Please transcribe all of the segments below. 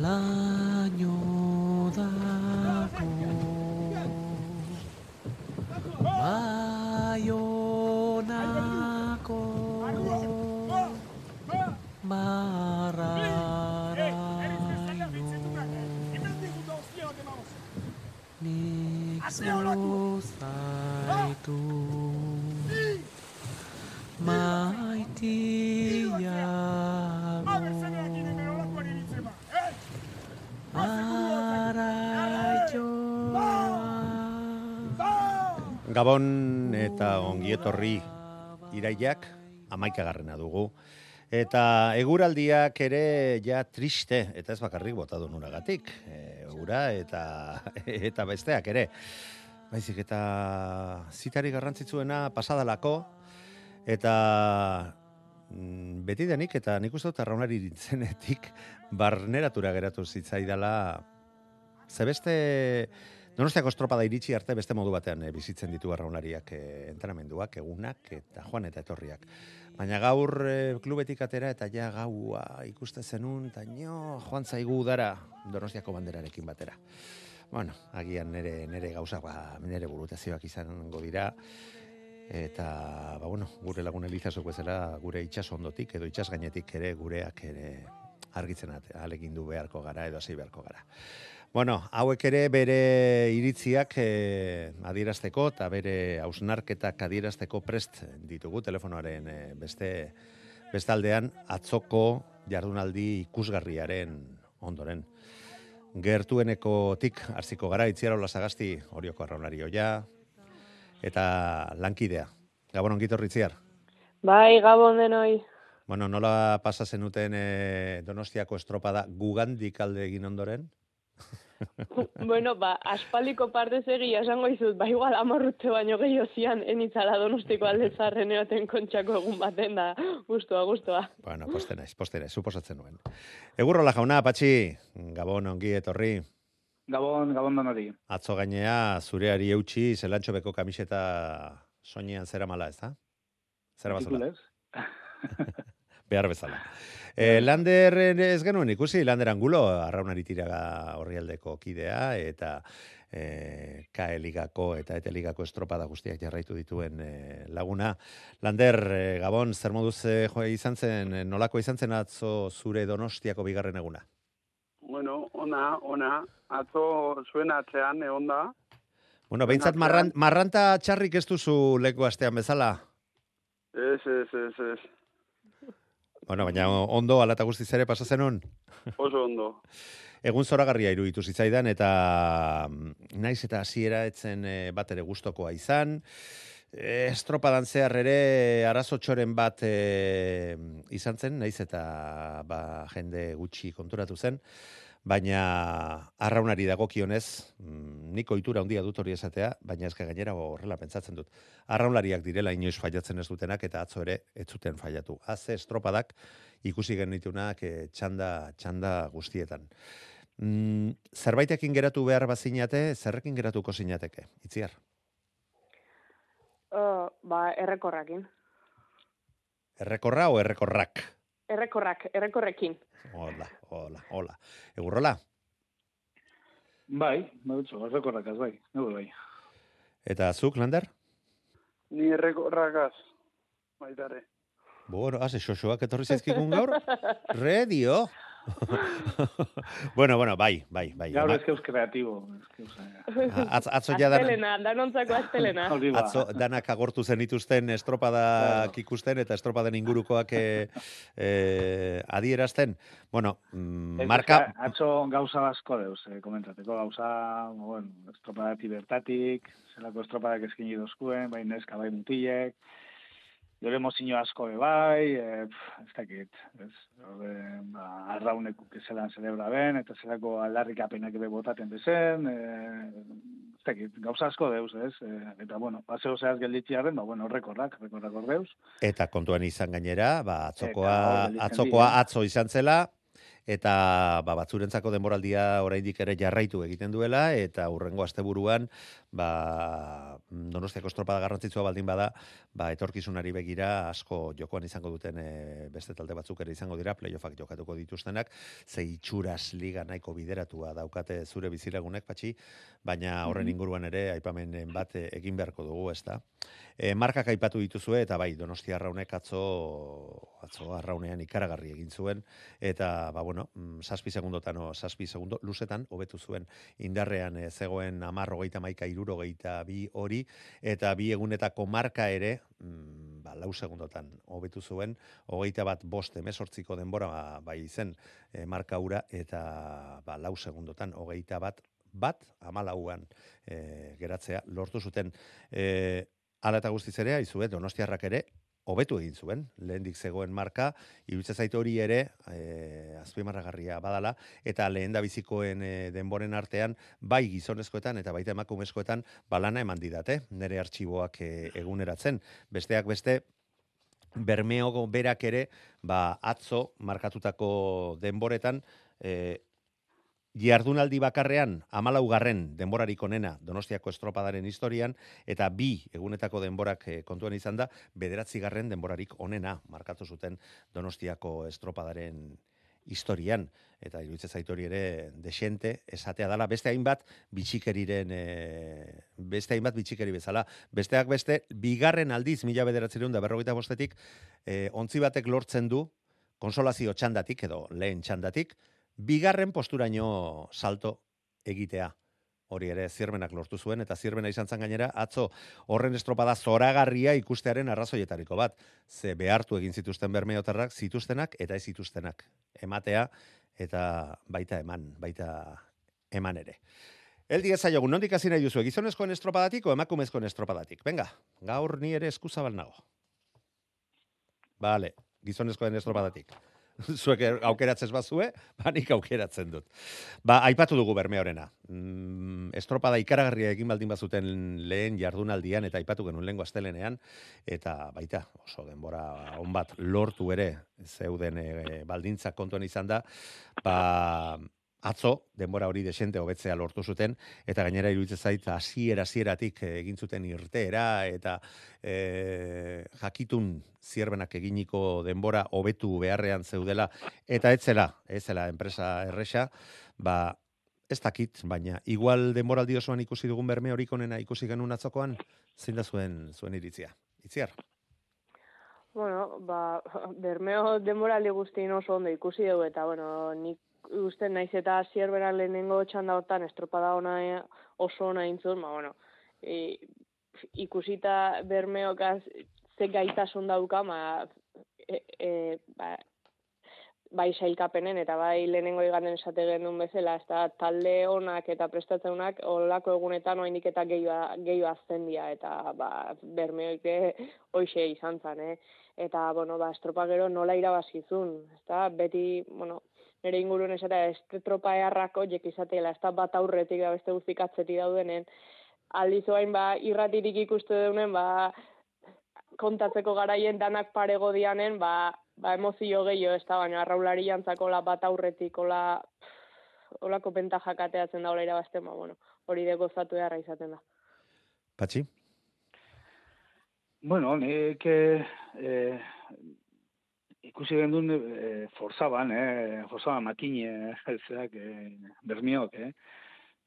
laino dako baionako barraraino nik zuzaitu maitiago Gabon eta ongietorri iraiak amaikagarrena dugu. Eta eguraldiak ere ja triste, eta ez bakarrik bota du nuragatik. E, ura eta, eta besteak ere. Baizik eta zitari garrantzitsuena pasadalako, eta mm, beti denik, eta nik uste dut arraunari ditzenetik, barneratura geratu zitzaidala, ze beste Donostiako estropada iritsi arte beste modu batean eh, bizitzen ditu arraunlariak eh, entrenamenduak, egunak eta joan eta etorriak. Baina gaur eh, klubetik atera eta ja gaua ikuste zenun, eta nio, joan zaigu udara Donostiako banderarekin batera. Bueno, agian nere, nere gauza, ba, nere burutazioak izango dira, eta, ba, bueno, gure lagun elizazok bezala, gure itxas ondotik, edo itxas gainetik ere gureak ere argitzen ahalegindu beharko gara, edo hasi beharko gara. Bueno, hauek ere bere iritziak eh, adierazteko eta bere hausnarketak adierazteko prest ditugu telefonoaren eh, beste bestaldean atzoko jardunaldi ikusgarriaren ondoren. Gertuenekotik hasiko gara itziarola sagasti Orioko arraunari oia eta lankidea. Gabon ongitorri itziar. Bai, gabon denoi. Bueno, nola pasa zenuten eh, Donostiako estropada gugandik alde egin ondoren? bueno, ba, aspaldiko parte egia esango izut, ba, igual amorrutze baino gehiago zian, enitzala donostiko alde zarren eoten kontxako egun baten da, gustua, gustua. Bueno, poste naiz, poste naiz, suposatzen nuen. Egurrola jauna, patxi, gabon ongi etorri. Gabon, gabon danori. Atzo gainea, zureari eutxi, zelantxo beko kamiseta soinean zera mala, ez da? Zera bazula, behar bezala. E, Lander ez genuen ikusi, Lander Angulo, arraunari tiraga horrialdeko kidea, eta e, KE ligako eta ETE ligako estropada guztiak jarraitu dituen e, laguna. Lander, e, Gabon, zer moduz e, jo, izan zen, nolako izan zen atzo zure donostiako bigarren eguna? Bueno, ona, ona. Atzo zuen atzean, egon da. Bueno, behintzat marran, marranta txarrik ez duzu leku astean bezala. Ez, ez, ez, ez. Bueno, baina ondo alata guztiz ere pasa zenun. Oso ondo. Egun zoragarria iruditu zitzaidan eta mm, naiz eta hasiera etzen e, bat ere gustokoa izan. E, estropadan zehar ere arazotxoren bat e, izan zen, naiz eta ba, jende gutxi konturatu zen. Baina arraunari dagokionez, mm, nik ohitura handia dut hori esatea, baina eske gainera horrela pentsatzen dut. Arraunlariak direla inoiz faiatzen ez dutenak eta atzo ere ez zuten faiatu. Haze estropadak ikusi genitunak e, txanda, txanda guztietan. Mm, zerbaitekin geratu behar bazinate, zerrekin geratuko zinateke, itziar. Uh, ba, errekorrakin. Errekorra o errekorrak? Errekorrak, errekorrekin. Hola, hola, hola. Egurrola, Bai, badutxo, errekorrakaz, bai, neu bai. eta zuk, Lander? Ni errekorrakaz. Baitare. Bueno, haze, xoxoak etorri zaizkigun gaur? Redio! bueno, bueno, bai, bai, bai. Gaur Ona- ez keuz kreatibo. Eh, Atz, atzo ja dan, Astelena, danontzako astelena. ba. atzo danak agortu zenituzten estropadak ikusten eta estropaden ingurukoak e, e, adierazten. Bueno, mm, marka... Atzo gauza asko deuz, eh, komentateko gauza, bueno, estropadati bertatik, zelako estropadak eskini dozkuen, bai neska, bai mutilek, Gero emozio asko bai, e, pf, ez dakit, ez, Orde, ba, arraunek zelan celebra ben, eta zelako aldarrikapenak be botaten bezen, e, ez dakit, gauza asko deuz, ez, e, eta bueno, paseo zehaz gelditziarren, ba, bueno, rekordak, rekordak ordeuz. Eta kontuan izan gainera, ba, atzokoa, Eta atzokoa atzo izan zela, eta ba, batzurentzako denboraldia oraindik ere jarraitu egiten duela, eta urrengo asteburuan, ba, donostiako estropada garrantzitsua baldin bada, ba, etorkizunari begira asko jokoan izango duten e, beste talde batzuk ere izango dira, playoffak jokatuko dituztenak, ze itxuras liga nahiko bideratua daukate zure bizilagunek, patxi, baina horren inguruan ere aipamenen bat e, egin beharko dugu, ez da? E, markak aipatu dituzue, eta bai, Donostia arraunek atzo, atzo arraunean ikaragarri egin zuen, eta, ba, bueno, mm, zazpi segundotan, o, zazpi segundo, luzetan, hobetu zuen indarrean e, zegoen amar hogeita maika irurogeita bi hori, eta bi egunetako marka ere, mm, ba, lau segundotan hobetu zuen, hogeita bat bost emezortziko denbora ba, bai zen e, marka ura, eta ba, lau segundotan hogeita bat bat amalauan e, geratzea lortu zuten. E, Hala eta guztiz ere, aizue, donostiarrak ere, hobetu egin zuen, lehendik zegoen marka, iruditzen zait hori ere, e, azpimarragarria badala, eta lehen bizikoen e, denboren artean, bai gizonezkoetan eta baita emakumezkoetan, balana eman didate, nire artxiboak e, eguneratzen. Besteak beste, Bermeogo berak ere, ba, atzo markatutako denboretan, e, Jardunaldi bakarrean amalaugarren denborarik onena Donostiako estropadaren historian eta bi egunetako denborak eh, kontuan izan da bederatzigarren denborarik onena markatu zuten Donostiako estropadaren historian. Eta iruditzen zait hori ere desente esatea dala beste hainbat bitxikeriren e, beste hainbat bitxikeri bezala. Besteak beste bigarren aldiz mila bederatzireun da berrogeita bostetik e, ontzi batek lortzen du konsolazio txandatik edo lehen txandatik bigarren posturaino salto egitea. Hori ere zirmenak lortu zuen eta zirmena izan zen gainera atzo horren estropada zoragarria ikustearen arrazoietariko bat. Ze behartu egin zituzten bermeotarrak zituztenak eta ez zituztenak. Ematea eta baita eman, baita eman ere. Eldi ez zaiogun, nondik hasi nahi duzu, gizonezkoen estropadatik o emakumezkoen estropadatik? Venga, gaur ni ere eskuzabal nago. Vale, gizonezkoen estropadatik. Zuek aukeratzen bazue, ba nik aukeratzen dut. Ba, aipatu dugu bermeorena. Mm, estropada ikaragarria egin baldin bazuten lehen jardunaldian eta aipatu genuen lengo astelenean eta baita oso denbora on bat lortu ere zeuden e, baldintza kontuan izan da, ba atzo denbora hori desente hobetzea lortu zuten eta gainera iruditzen zait hasiera hasieratik egin zuten irteera eta e, jakitun zierbenak eginiko denbora hobetu beharrean zeudela eta etzela, etzela enpresa erresa, ba ez dakit, baina igual denboraldi osoan ikusi dugun berme horik onena ikusi genuen atzokoan, zein da zuen zuen iritzia. Itziar. Bueno, ba, bermeo denboraldi guztien oso ondo ikusi dugu, eta, bueno, nik uste naiz eta zierberan lehenengo txanda hortan estropada ona oso ona intzun, ba, bueno, e, ikusita bermeokaz ze gaitasun dauka, ma, e, e, ba, bai sailkapenen eta bai lehenengo iganden esate genuen bezala, ez da talde onak eta prestatzeunak olako egunetan oainik eta gehiago azten dira, eta ba, bermeoik hoxe izan zen, eh? Eta, bueno, ba, estropa gero nola irabazizun, ez da, beti, bueno, nire inguruen esata, ez tropa eharrako jek izatela, ez da bat aurretik da beste guztik atzetik daudenen, aldiz oain, ba, irratirik ikustu deunen, ba, kontatzeko garaien danak parego dianen, ba, ba emozio gehiago, ez da, baina arraulari jantzako la bat aurretik, ola, olako bentajak ateatzen da, ola irabazten, ba, bueno, hori de gozatu beharra izaten da. Patxi? Bueno, nik eh, ikusi gendun eh, forzaban, eh, forzaban makine, zeak, eh, bermiok, eh.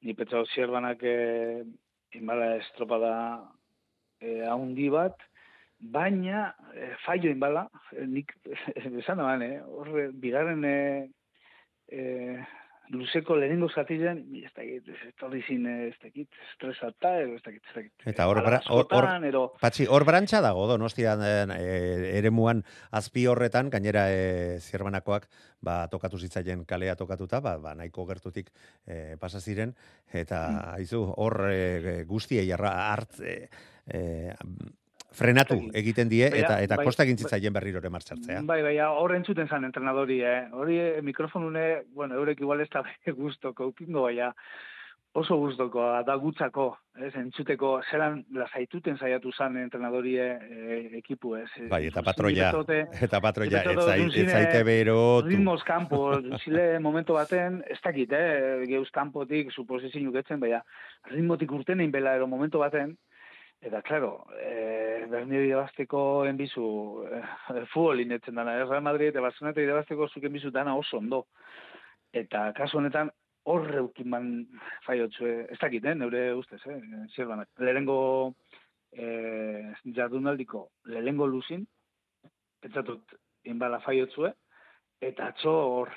Ni petzau zierbanak eh, inbala estropada eh, haundi bat, baina eh, fallo inbala, eh, nik esan da eh, hor, bigarren eh, eh, luzeko lehenengo zatizen, ez dakit, ez etorri zin, ez dakit, estresata, ez dakit, ez dakit. Eta hor bra- hor- ero, Patxi, hor brantxa dago, donostian e, eremuan azpi horretan, gainera e, zierbanakoak ba, tokatu zitzaien kalea tokatuta, ba, ba, nahiko gertutik e, pasa ziren, eta haizu hor e, guztiei hart, e, e, frenatu egiten die, Baina, eta eta bai, kosta egin bai. zitzaien berriro ere martxartzea. Bai, bai, hor entzuten zan entrenadori, eh? Hori eh, mikrofonune, bueno, eurek igual ez da guztoko, upingo baina oso guztoko, da gutzako, ez, entzuteko, zelan lasaituten saiatu zan entrenadori eh, ekipu, ez. Bai, eta patroia, eta patroia, ez zaite bero, ritmos kanpo, zile momento baten, ez dakit, eh, geuz kanpotik, suposizio uketzen, baina ritmotik urten egin bela ero momento baten, eta, claro, eh, Bernio irabazteko enbizu, eh, futbol inetzen dana, eh, Real Madrid eta Barcelona eta irabazteko zuk enbizu dana oso ondo. Eta kasu honetan, horre ukiman faiotzu, ez dakit, eh, neure ustez, eh, zirbanak. Lehenengo eh, jardunaldiko, lehenengo luzin, pentsatut, inbala faiotzue, eta atzo hor,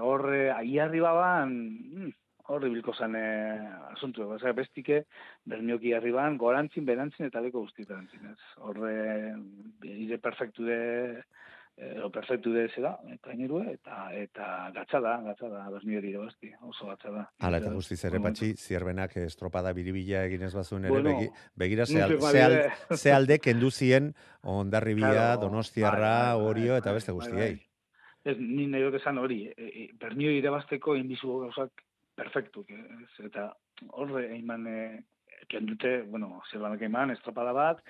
hor eh, aiarri baban, mm, hor ibilko zen eh, asuntu, Osea, bestike, bernioki arriban, gorantzin, berantzin, eta leko guztietan, ez. Hor, eh, ire perfektu de, eh, o perfektu de zera, trainerue, eta, eta gatza da, gatza da, berniori irabazti, oso gatza da. Hala eta guztiz ere Momentu. patxi, zierbenak estropada biribila egin ez bazuen ere, Bueno, begi, begira ze, al- ze, al- ze alde kendu zien ondarribia, Claro, donostiarra, bai, bai, bai, orio eta bai, beste guztiei. Ez, ni nahi dut esan hori, e, e, bernio irabazteko inbizu gauzak perfektu, ez, eta horre eiman, e, kendute, bueno, zerbanak eiman, estropada bat,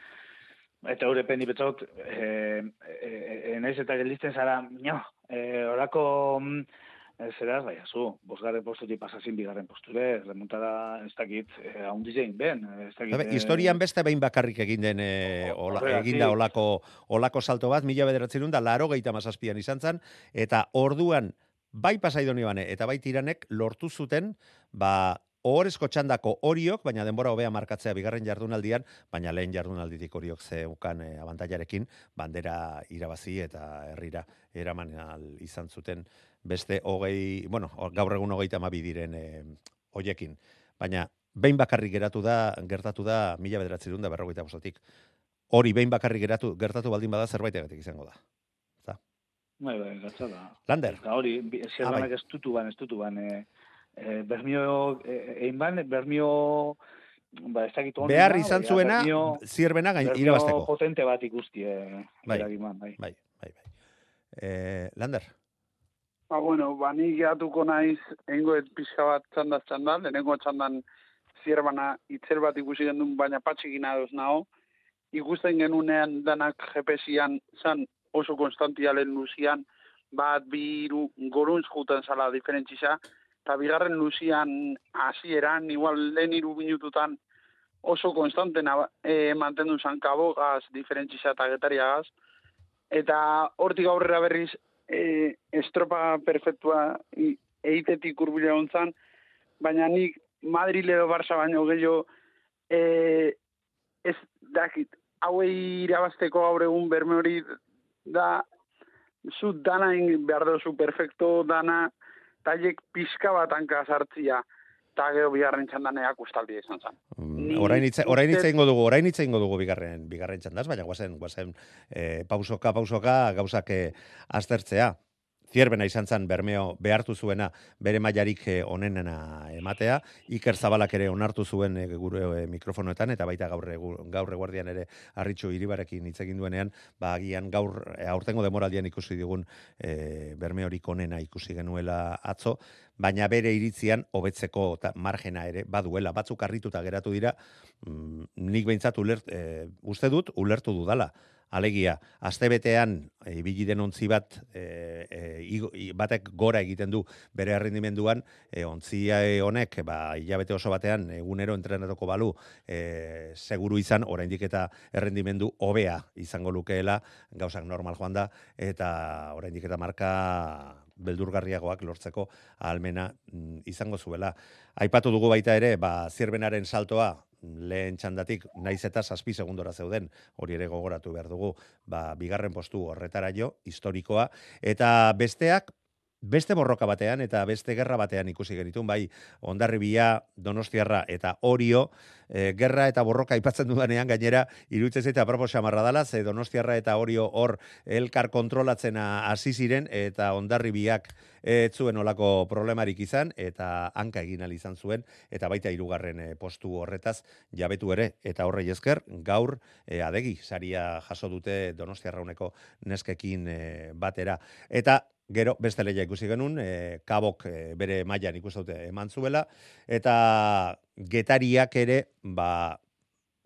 eta hori peni betzot, e, e, e, naiz eta gelditzen zara, no, e, orako, mm, e, zeraz, bai, zu, bosgarren postutik pasazin bigarren posture, remontada, ez dakit, e, haundizein ben, ez dakit. Habe, e, historian beste behin bakarrik egin den e, ola, Horregatik. eginda olako, olako salto bat, mila bederatzen da, laro gehieta mazazpian izan zen, eta orduan, bai pasaidoni bane, eta bai tiranek lortu zuten, ba, ohorezko txandako horiok, baina denbora hobea markatzea bigarren jardunaldian, baina lehen jardunalditik horiok zeukan e, abantailarekin, bandera irabazi eta herrira eraman izan zuten beste hogei, bueno, gaur egun hogeita amabi diren e. Baina behin bakarrik geratu da, gertatu da mila bederatzerun da berrogeita bostatik. Hori behin bakarrik geratu, gertatu baldin bada zerbaitegatik izango da. Bai, bai, gatza da. Lander, Eta hori, Ah, zerbanak bai. ez tutu ban, ez tutu ban. E, e, bermio, e, egin ban, bermio, ba, ez dakit behar izan baina zuena, bermio- zierbena gain, bermio irabazteko. potente bat ikusti, e, Bai. bai. Bai, bai, bai. Eh, Lander, Ba, bueno, ba, ni gehatuko naiz, egingo pixka bat txanda txanda, lehenengo txandan zierbana itzer bat ikusi gendun, baina patxekin adoz naho. Ikusten genunean danak GPS-ian zan oso konstantialen luzian, bat, bi, iru, goruntz juten zala diferentzisa, eta bigarren luzian hasieran igual lehen iru minututan oso konstante naba- eh, mantendu zan kabogaz, diferentzisa eta getariagaz, eta hortik aurrera berriz e, estropa perfektua eitetik urbila ontzan, baina nik Madrid edo Barça baino gehiago e, ez dakit, hauei irabazteko gaur egun berme hori da zu dana egin behar duzu perfecto dana taiek pizka bat hanka sartzia eta gero bigarren txandaneak ustaldi izan zen. mm, orain hitze orain hitze uste- eingo dugu, orain hitze eingo dugu bigarren bigarren txandaz, baina guazen guazen eh, pausoka pausoka gauzak eh, aztertzea. Zierbena izan zen Bermeo behartu zuena bere mailarik eh, onenena ematea, Iker Zabalak ere onartu zuen eh, gure eh, mikrofonoetan eta baita gaur gaur eguardian ere Arritxu Iribarekin hitz egin duenean, ba agian gaur aurtengo demoraldian ikusi digun eh, Bermeorik onena ikusi genuela atzo, baina bere iritzian hobetzeko margena ere baduela, batzuk harrituta geratu dira, mm, nik behintzat ulert, eh, uste dut ulertu dudala. Alegia, astebetean e, ibili den ontzi bat e, e, batek gora egiten du bere errendimenduan, e, ontzia honek ba hilabete oso batean egunero entrenatuko balu, e, seguru izan oraindik eta errendimendu hobea izango lukeela, gauzak normal joan da eta oraindik eta marka beldurgarriagoak lortzeko ahalmena mm, izango zuela. Aipatu dugu baita ere, ba, zierbenaren saltoa lehen txandatik naiz eta zazpi segundora zeuden, hori ere gogoratu behar dugu, ba, bigarren postu horretara jo, historikoa, eta besteak beste borroka batean eta beste gerra batean ikusi genitun, bai Ondarribia, Donostiarra eta Orio, e, gerra eta borroka aipatzen dudanean gainera iruditzen zaite aproposa marra dela, ze Donostiarra eta Orio hor elkar kontrolatzen hasi ziren eta Ondarribiak ez zuen olako problemarik izan eta hanka egin izan zuen eta baita hirugarren e, postu horretaz jabetu ere. Eta horrei esker gaur e, adegi saria jaso dute Donostiarrauneko neskekin e, batera. Eta Gero, beste leia ikusi genuen, e, kabok e, bere mailan ikustaute eman zuela, eta getariak ere, ba,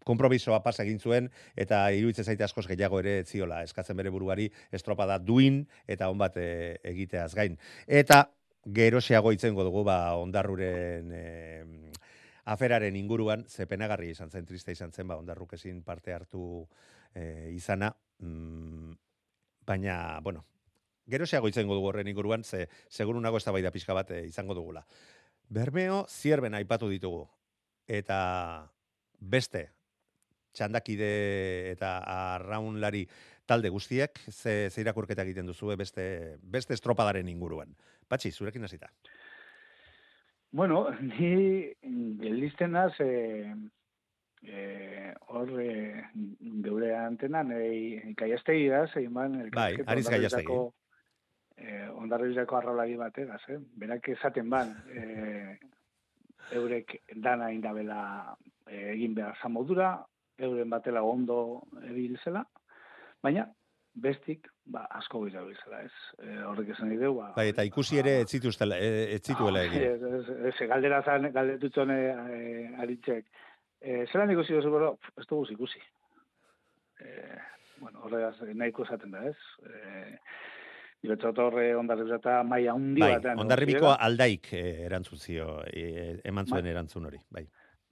konpromisoa pasa egin zuen, eta iruditzen zaite askoz gehiago ere ziola, eskatzen bere buruari estropada duin, eta on bat e, egiteaz gain. Eta gero xeago itzengo dugu, ba, ondarruren e, aferaren inguruan, zepenagarri izan zen, triste izan zen, ba, ondarruk ezin parte hartu e, izana, mm, baina, bueno, gero seago izango dugu horren inguruan, ze seguru nago eztabaida pixka bat eh, izango dugula. Bermeo zierben aipatu ditugu eta beste txandakide eta arraunlari talde guztiek ze, ze irakurketa egiten duzu beste, beste estropadaren inguruan. Patxi, zurekin hasita. Bueno, ni gelisten naz, e, e, hor e, geure antenan, e, kaiastegi da, zein ban, bai, ariz kaiastegi eh, ondarrizeko arrolari bategaz, eh? berak esaten ban, eh, eurek dana indabela eh, egin behar zamodura, euren batela ondo ebilzela, baina bestik ba, asko gira bilzela, ez? E, horrek esan ideu, ba... Bai, eta ikusi ere ez ez zituela egin. Ez, ez, ez, galdera zan, galdetutzen e, aritzek. E, zelan ikusi duzu, bero, ez dugu ikusi. E, bueno, horregaz, nahiko esaten da, ez? E, Ibetzot horre ondarribiko eta maia hundi bai, batean. Ondarribiko aldaik eh, erantzun zio, eh, eman zuen erantzun hori, bai.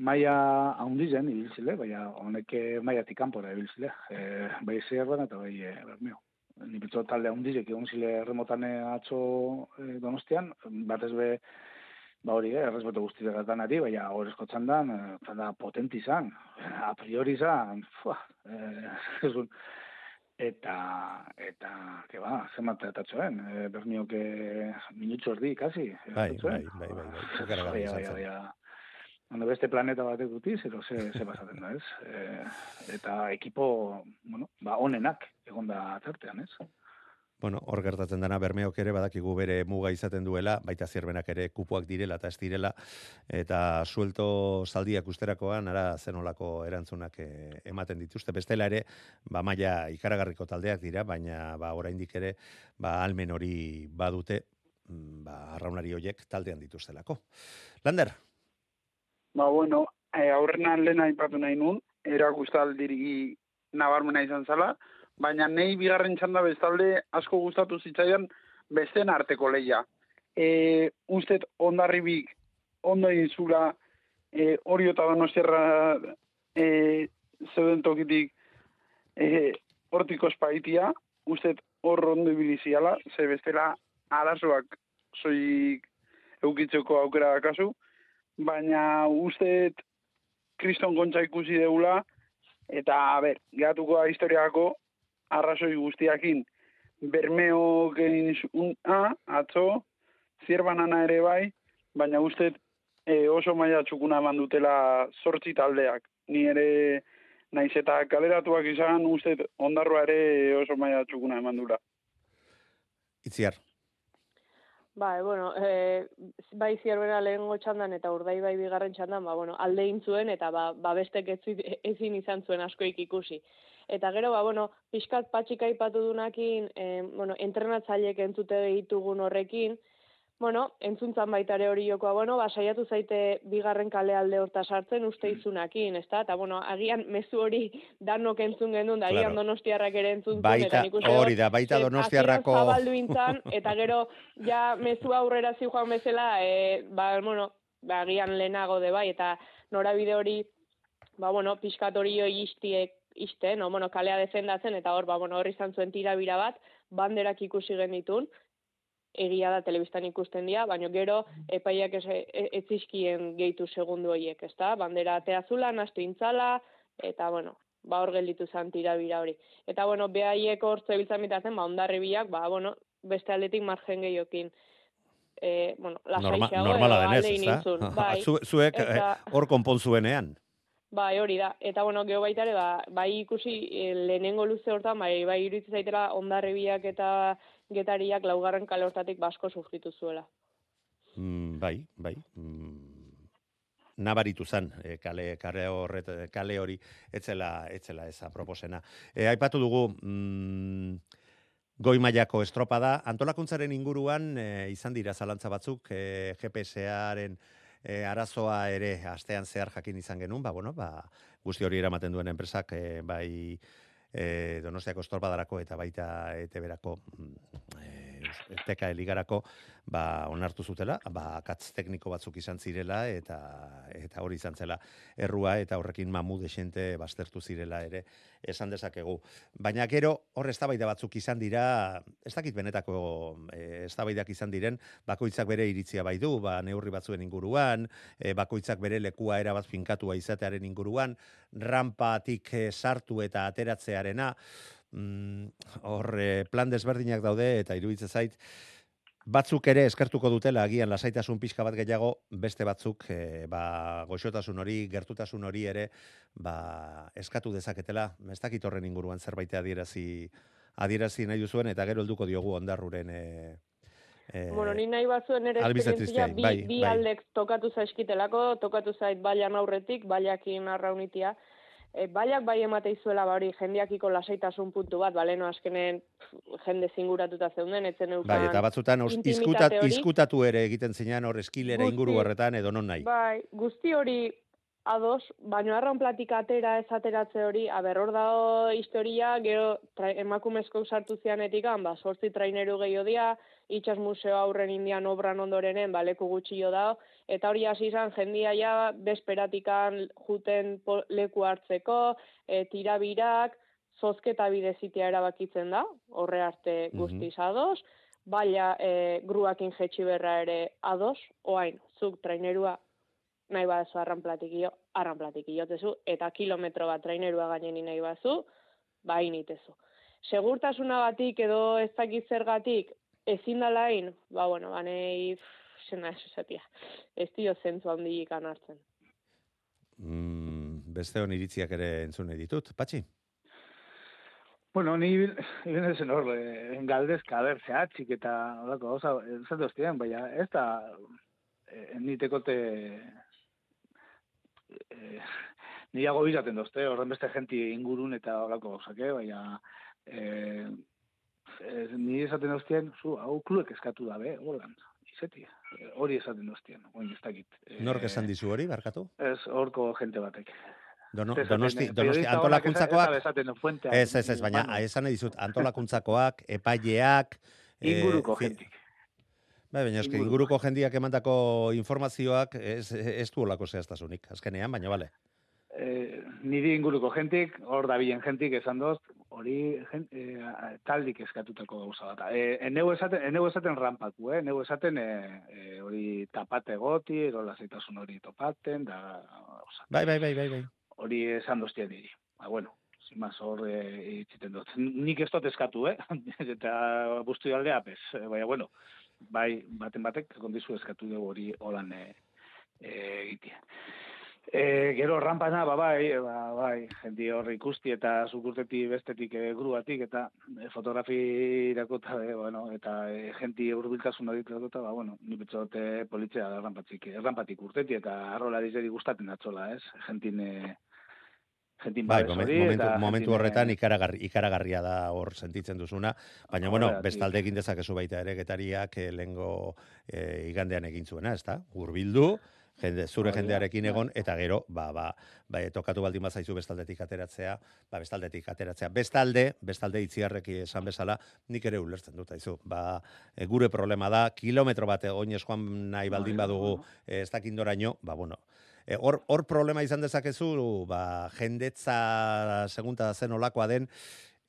Maia handi zen, ibiltzile, bai, honek maiatik kanpora ibiltzile. E, bai zerban eta bai e, bermeo. Ibetzot talde hundizek egon zile remotane atzo e, donostian, batez be, ba hori, eh, erresbeto guztiak gatan ari, bai, horrezko txandan, txanda potenti zan, a priori zan, fuah, e, eta eta que ba zenbat atatzoen e, eh, berniok e, minutxo erdi ikasi bai, bai, bai, bai, ah, bai, bai, Ondo bai, bai. beste planeta batek utiz, edo ze, ze pasatzen da, ez? E, eta ekipo, bueno, ba, onenak egon da atartean, ez? Bueno, hor gertatzen dana bermeok ere badakigu bere muga izaten duela, baita zierbenak ere kupuak direla eta ez direla, eta suelto zaldiak usterakoan, ara zenolako erantzunak eh, ematen dituzte. Bestela ere, ba maia ikaragarriko taldeak dira, baina ba oraindik ere, ba almen hori badute, mm, ba arraunari hoiek taldean dituztelako. Lander? Ba bueno, eh, aurrena lehen aipatu nahi nun, erakustaldirigi nabarmena izan zala, baina nei bigarren txanda bestalde asko gustatu zitzaidan besten arteko leia. E, ustet ondarribik ondo egin zula e, hori eta donostiarra e, zeuden tokitik e, hortiko espaitia, ustet hor ondo ibiliziala, ze bestela arazoak zoik eukitzeko aukera dakazu, baina ustet kriston kontza ikusi deula, eta, a ber, gehatuko da historiako, arrazoi guztiakin bermeo un a, atzo, zierbanana ere bai, baina uste e, oso maila txukuna eman dutela sortzi taldeak. Ni ere naiz eta kaleratuak izan uste ondarroa ere oso maila txukuna eman dula. Itziar. Ba, bueno, e, bai zierbera lehen txandan eta urdai bai bigarren txandan, ba, bueno, alde zuen eta ba, ba bestek ezin izan zuen askoik ikusi. Eta gero, ba, bueno, pixkat patxika ipatu dunakin, e, bueno, entrenatzailek entzute ditugun horrekin, bueno, entzuntzan baitare hori jokoa, bueno, ba, saiatu zaite bigarren kale alde horta sartzen uste mm. izunakin, ez da? Eta, bueno, agian mezu hori danok entzun genuen, da, agian donostiarrak ere entzun baita, hori da, baita donostiarrako... Zabaldu intzan, eta gero, ja, mezu aurrera zi joan bezala, e, ba, bueno, ba, agian lehenago de bai, eta norabide hori, ba, bueno, pixkat hori jo iste, no, bueno, kalea defendatzen, eta hor, ba, bueno, hor izan zuen tirabira bat, banderak ikusi genitun, egia da telebistan ikusten dira, baina gero epaiak ez, ez izkien gehitu segundu horiek, ez da? Bandera ateazula, nastu intzala, eta, bueno, ba, hor gelditu zan tirabira hori. Eta, bueno, behaiek hor zebiltzan mitazen, ba, ondarri biak, ba, bueno, beste aldetik margen gehiokin e, bueno, Norma, lasaixeago normala denez, ezta? nintzun. Bai, Zu- Zuek eh, hor konpontzuenean. Bai, hori da. Eta, bueno, geho baita ere, ba, bai ikusi e, lehenengo luze hortan, bai, bai iruditzen zaitela ondarrebiak eta getariak laugarren kale hortatik basko sufritu zuela. Mm, bai, bai. Mm, nabaritu zan, e, kale, kale, horret, kale hori, etzela, etzela eza proposena. E, aipatu dugu, mm, goi mailako estropada, antolakuntzaren inguruan e, izan dira zalantza batzuk, e, GPS-aren e, arazoa ere astean zehar jakin izan genuen, ba, bueno, ba, guzti hori eramaten duen enpresak, e, bai, e, Donostiako estropadarako eta baita ETB-erako, mm, e, teka eligarako, ba, onartu zutela, ba, katz tekniko batzuk izan zirela, eta eta hori izan zela errua, eta horrekin mamu desente baztertu zirela ere, esan dezakegu. Baina gero, hor eztabaida batzuk izan dira, ez dakit benetako e, eztabaidak izan diren, bakoitzak bere iritzia bai du, ba, neurri batzuen inguruan, e, bakoitzak bere lekua erabat finkatua izatearen inguruan, rampatik e, sartu eta ateratzearena, mm, hor e, plan desberdinak daude, eta iruditzen zait, batzuk ere eskertuko dutela agian lasaitasun pixka bat gehiago, beste batzuk e, ba, goxotasun hori, gertutasun hori ere ba, eskatu dezaketela, ez dakit horren inguruan zerbait adierazi adierazi nahi duzuen, eta gero helduko diogu ondarruren e, e, bueno, ni nahi batzuen ere esperientzia bi, bai, bi bai. aldek tokatu zaizkitelako, tokatu zait bailan aurretik, baiakin arraunitia, e, baiak bai emate izuela ba hori jendeakiko lasaitasun puntu bat, baleno azkenen pff, jende zinguratuta zeuden, etzen eukan. Bai, eta batzutan os, izkutat, izkutatu ere egiten zinean hor eskilera Guzti. inguru horretan edo non nahi. Bai, guzti hori ados, baino arraun platik atera ez ateratze hori, aber hor dago historia, gero tra, emakumezko sartu zianetikan, ba, sortzi traineru gehiago dia, itxas museo aurren indian obran ondorenen, ba, leku gutxio da, eta hori hasi izan jendia ja besperatikan juten leku hartzeko, e, tirabirak, zozketa bidezitia erabakitzen da, horre arte Mhm. guztiz ados, baina e, gruakin jetxi berra ere ados, oain, zuk trainerua nahi badezu arran platikio, arran platikio tezu, eta kilometro bat trainerua gaineni nahi bazu, ba initezu. Segurtasunagatik edo ez dakit zergatik ezin da lain, ba bueno, ba ez esatia. Ez dio zentzu handiik hartzen. Mm, beste hon iritziak ere entzun ditut, patxi? Bueno, ni ibile zen hor, eh, galdezka, ber, zehatzik eta horako, oza, ez dut ziren, baina ez da, eh, nitekote, eh, niago bizaten dozte, horren beste jenti ingurun eta horako gauzake, baina, eh, ez, ni esaten doztien, zu, hau kluek eskatu dabe, holan, izeti, eh, hori esaten doztien, oin ez dakit. Eh, Nork esan dizu hori, barkatu? Ez, horko jente batek. Dono, donosti, eh, donosti antolakuntzakoak, ez- ez ez, baina esan dizut, antolakuntzakoak, epaileak, eh, Inguruko fi- jentik. Bai, baina eske Inguruko. jendiak emandako informazioak ez, ez du olako zehaztasunik, azkenean, baina bale. eh, niri inguruko jentik, hor dabilen jentik esan doz, hori eh, taldik eskatutako gauza bat. Eh, eneu esaten, eneu esaten rampaku, eh? eneu esaten eh, eh, hori tapate goti, ero lasaitasun hori topaten, da, oza, Bai, bai, bai, bai, bai. hori esan doztia niri. Ba, bueno, más hor eh, itziten dut. Nik ez dut eskatu, eh? eta bustu aldea, pez. Eh, Baina, bueno, bai, baten batek, kondizu eskatu dugu hori holan eh, eh, egitea. E, gero rampana, ba, bai, ba, bai, jendi hor ikusti eta zukurtetik bestetik e, gruatik eta e, fotografirako eta, e, bueno, eta e, jenti urbiltasun hori eta, ba, bueno, ni betxote politzea da rampatik, rampatik urteti eta arrola dizeri gustaten atzola, ez? Gentin, e, gentin Bai, momen- hori, momentu, momentu jentin, horretan e, ikaragarri, ikaragarria da hor sentitzen duzuna, baina bueno, bestalde egin dezakezu baita ere getariak eh, lengo eh, igandean egin zuena, ezta? Hurbildu, jende, zure da, jendearekin egon, eta gero, ba, ba, ba, tokatu baldin bazaizu bestaldetik ateratzea, ba, bestaldetik ateratzea. Bestalde, bestalde itziarreki esan bezala, nik ere ulertzen dut, aizu. Ba, e, gure problema da, kilometro bat oinez joan nahi baldin badugu, eh, ez dakindoraino, ba, bueno, E, hor, hor problema izan dezakezu, ba, jendetza segunta zen olakoa den,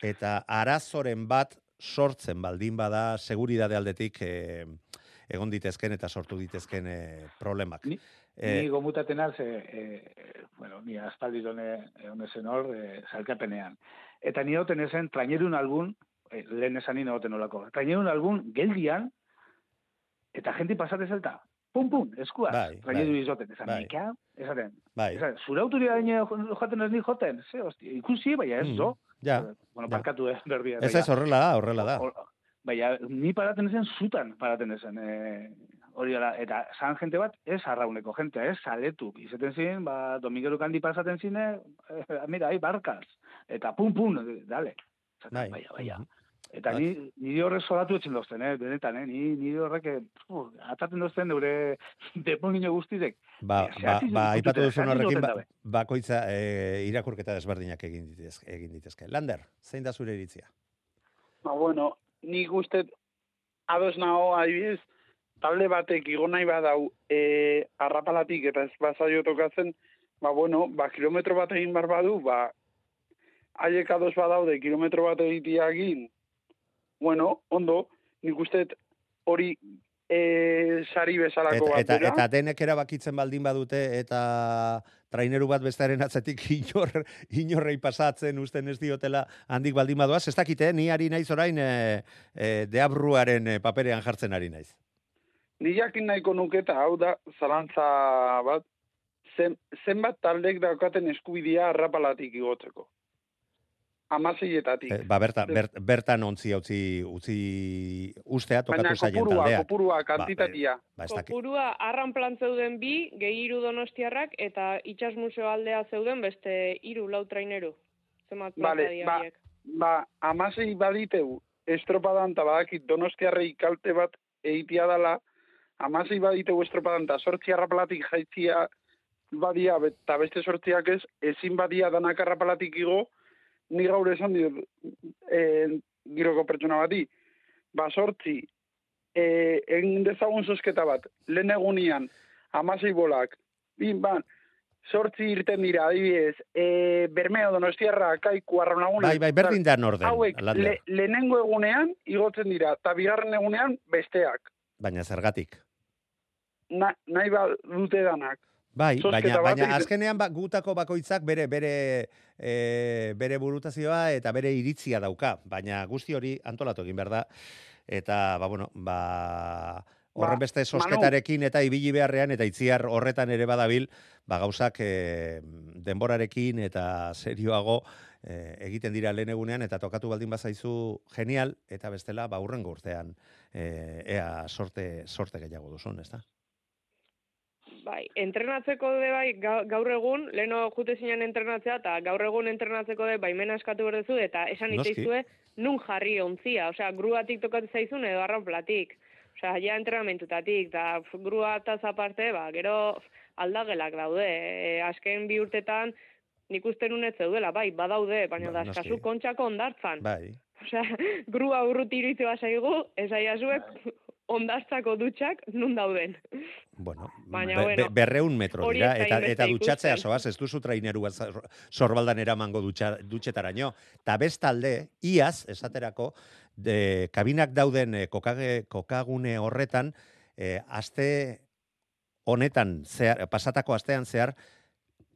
eta arazoren bat sortzen baldin bada seguridade aldetik e, egon ditezken eta sortu ditezken e, problemak. Ni- Eh, Ni gomutaten az, e, e, bueno, ni aspaldi done, hone zen hor, e, zalkapenean. Eta ni hoten ezen, trainerun albun, e, lehen esan nina hoten olako, trainerun albun, geldian, eta jenti pasate zelta, pum, pum, eskua, Bai, traineru bai. izoten, esan, Bai. nika, esaten, Bai, esaten, zure autoria joaten ez ni joten, ze, hosti, ikusi, baina ez, Mm, zo, ja. bueno, ja. parkatu, eh, berbia. Ez ez horrela da, horrela da. Hor- Baina, ni paraten ezen, zutan paraten ezen, e, hori gara, eta zan jente bat, ez arrauneko jente, ez saletuk. Izaten zin, ba, Dominguero kandi pasaten zine, eh, mira, ai, barkaz. Eta pum, pum, dale. Zaten, Bai. Baina, baina. Mhm. Eta Bai. ni, nire horrek solatu etxen dozten, eh, benetan, eh, ni, nire horrek, eh, pu, ataten dozten eure demonio guztizek. Ba, Ze ba, ba, aipatu duzun horrekin, ba, bakoitza e, irakurketa desberdinak egin ditezke, egin ditezke. Lander, zein da zure iritzia? Ba, bueno, nik uste ados nago, adibidez, talde batek igo nahi badau e, arrapalatik eta ez bazaio tokatzen, ba, bueno, ba, kilometro bat egin bar badu, ba, haiek ados badaude kilometro bat egitea egin, bueno, ondo, nik uste hori e, sari bezalako Eta, bat eta, dela. eta denek erabakitzen baldin badute eta traineru bat bestearen atzetik inor, inorrei pasatzen usten ez diotela handik baldin badoaz, ez dakite, ni ari naiz orain e, e, deabruaren e, paperean jartzen ari naiz. Ni jakin nahiko nuke eta hau da zalantza bat, zen, zenbat taldek daukaten eskubidea arrapalatik igotzeko. Amaseietatik. E, ba, berta, ber, bertan ontzi utzi, utzi ustea Baina tokatu zaien kopurua, taldeak. kopurua, kantitatia. Ba, dakit. Kopurua arran plan zeuden bi, gehi hiru donostiarrak, eta itxas museo aldea zeuden beste hiru lau traineru. Zemat Vale, ba, ba, amasei baditeu estropadan eta badakit donostiarrei kalte bat egitea dala, amasei baditeu estropadan eta sortzi arrapalatik jaitzia badia, bet- eta beste sortziak ez, ezin badia danak arrapalatik igo, ni gaur esan diot, e, giroko pertsona bati, ba sortzi, e, egin dezagun zozketa bat, lehen egunian, amasei bolak, bin, ban, sortzi irten dira, adibidez, e, Bermeo, Donostiarra, Kaiku, Arraunaguna. Bai, bai, berdin da norden, Hauek, le, lehenengo egunean igotzen dira, eta bigarren egunean besteak. Baina zergatik. Na, nahi ba dute danak. Bai, baina, baina azkenean ba, gutako bakoitzak bere bere e, bere burutazioa eta bere iritzia dauka, baina guzti hori antolatu egin behar da. Eta ba bueno, ba horren Ba, beste sosketarekin eta ibili beharrean eta itziar horretan ere badabil, ba gauzak e, denborarekin eta serioago e, egiten dira lehen egunean eta tokatu baldin bazaizu genial. Eta bestela ba hurrengo urtean e, ea sorte sorte gehiago duzun, ezta? Bai, entrenatzeko de bai ga- gaur egun, leno jute zinen entrenatzea, eta gaur egun entrenatzeko de baimena eskatu berdezu, eta esan iteizue nun jarri ontzia, osea, gruatik tokatzen zaizun edo arranplatik. Osea, ja entrenamentutatik, eta f- grua eta aparte, ba, gero aldagelak daude. E, azken bi urtetan, nik uste nun ez zeudela, bai, badaude, baina Ba, da eskazu kontxako ondartzan. Bai. Osea, grua urruti iritze basaigu, esaiazuek ondartzako dutxak nun dauden. Bueno, Baina, be, bueno, be, berreun metro dira, eta, eta dutxatzea soaz, ez duzu traineru sorbaldan eramango dutxa, dutxetaraino. Ta bestalde, iaz, esaterako, de, kabinak dauden eh, kokage, kokagune horretan, eh, aste honetan, zehar, pasatako astean zehar,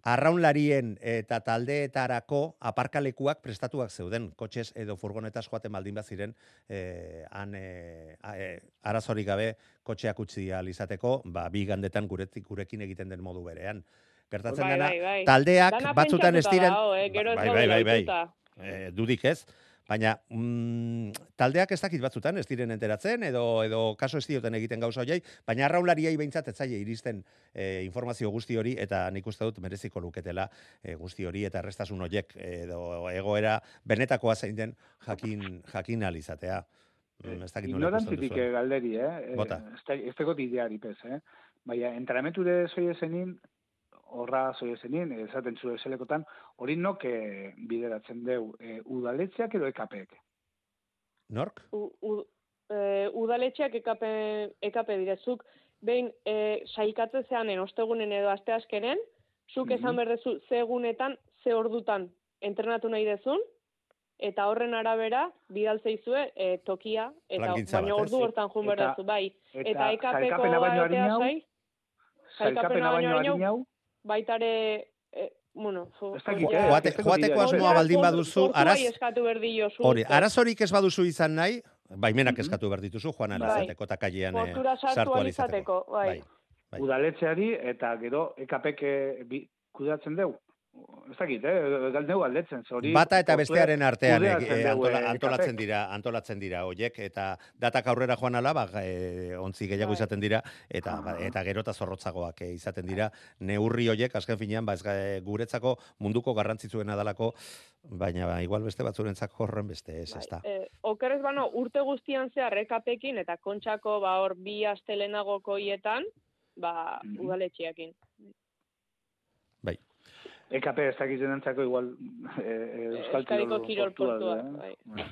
arraunlarien eta taldeetarako aparkalekuak prestatuak zeuden, kotxez edo furgonetaz joaten baldin baziren, eh, han eh, eh, arazorik gabe kotxeak utzi ahal izateko, ba, bi gandetan guretik gurekin egiten den modu berean. Gertatzen Bai, dena, bai, bai. taldeak Dana batzutan ez diren... eh? Bai, bai, bai, bai, eh, dudik ez, baina mm, taldeak ez dakit batzutan ez diren enteratzen edo edo kaso ez dioten egiten gauza hoiei, baina arraunlariei behintzat ez zaie iristen eh, informazio guzti hori eta nik uste dut mereziko luketela eh, guzti hori eta errestasun hoiek edo egoera benetakoa zein den jakin jakin ahal izatea. Mm, ez dakit nola Ignorantzitik galderi, eh? Bota. Ez tekot ideari pez, eh? Baina, entrenamenture zoie zenin, horra zoie zenin, esaten zu eselekotan, hori nok eh, bideratzen deu, eh, udaletxeak edo ekapek. Nork? U, u, e, udaletxeak ekape, ekape direzuk, behin e, saikatze zeanen, ostegunen edo asteazkenen, zuk esan Mhm. berdezu ze egunetan, ze ordutan entrenatu nahi dezun, eta horren arabera, bidaltzeizue e, tokia, eta baina ordu hortan jun Eta- berdezu, bai. Eta, Eta ekapeko sailkapena baino hau, sai, sailkapena baino harin baitare, e, bueno, eh, Joate, ez dakit joateko ideia. asmoa baldin baduzu, araz, hori, arazorik ez baduzu izan nahi, baimenak Mhm. eskatu behar dituzu, joan Bai. alizateko eta kailean eh, sartu alizateko. izateko, bai. Bai. Udaletxeari eta gero eh, bi, kudeatzen deu. Ez dakit, eh? Galdeu aldetzen, zori. Bata eta bestearen artean deu, antola, antolatzen dira, antolatzen dira hoiek eta datak aurrera joan ala, ba, eh, ontzi gehiago Bai. izaten dira eta ba, Ah. eta gero eta zorrotzagoak eh, izaten dira. Neurri hoiek azken finean ba ez guretzako munduko garrantzitsuena dalako, baina ba, igual beste batzurentzako horren beste ez, Bai, ezta. eh, okerrez bano, urte guztian zehar rekapekin eta kontxako ba hor bi astelenagoko hietan, ba Mhm. udaletxeekin. EKP ez dakitzen entzako igual eh, Euskal Euskadiko kirol portua bai.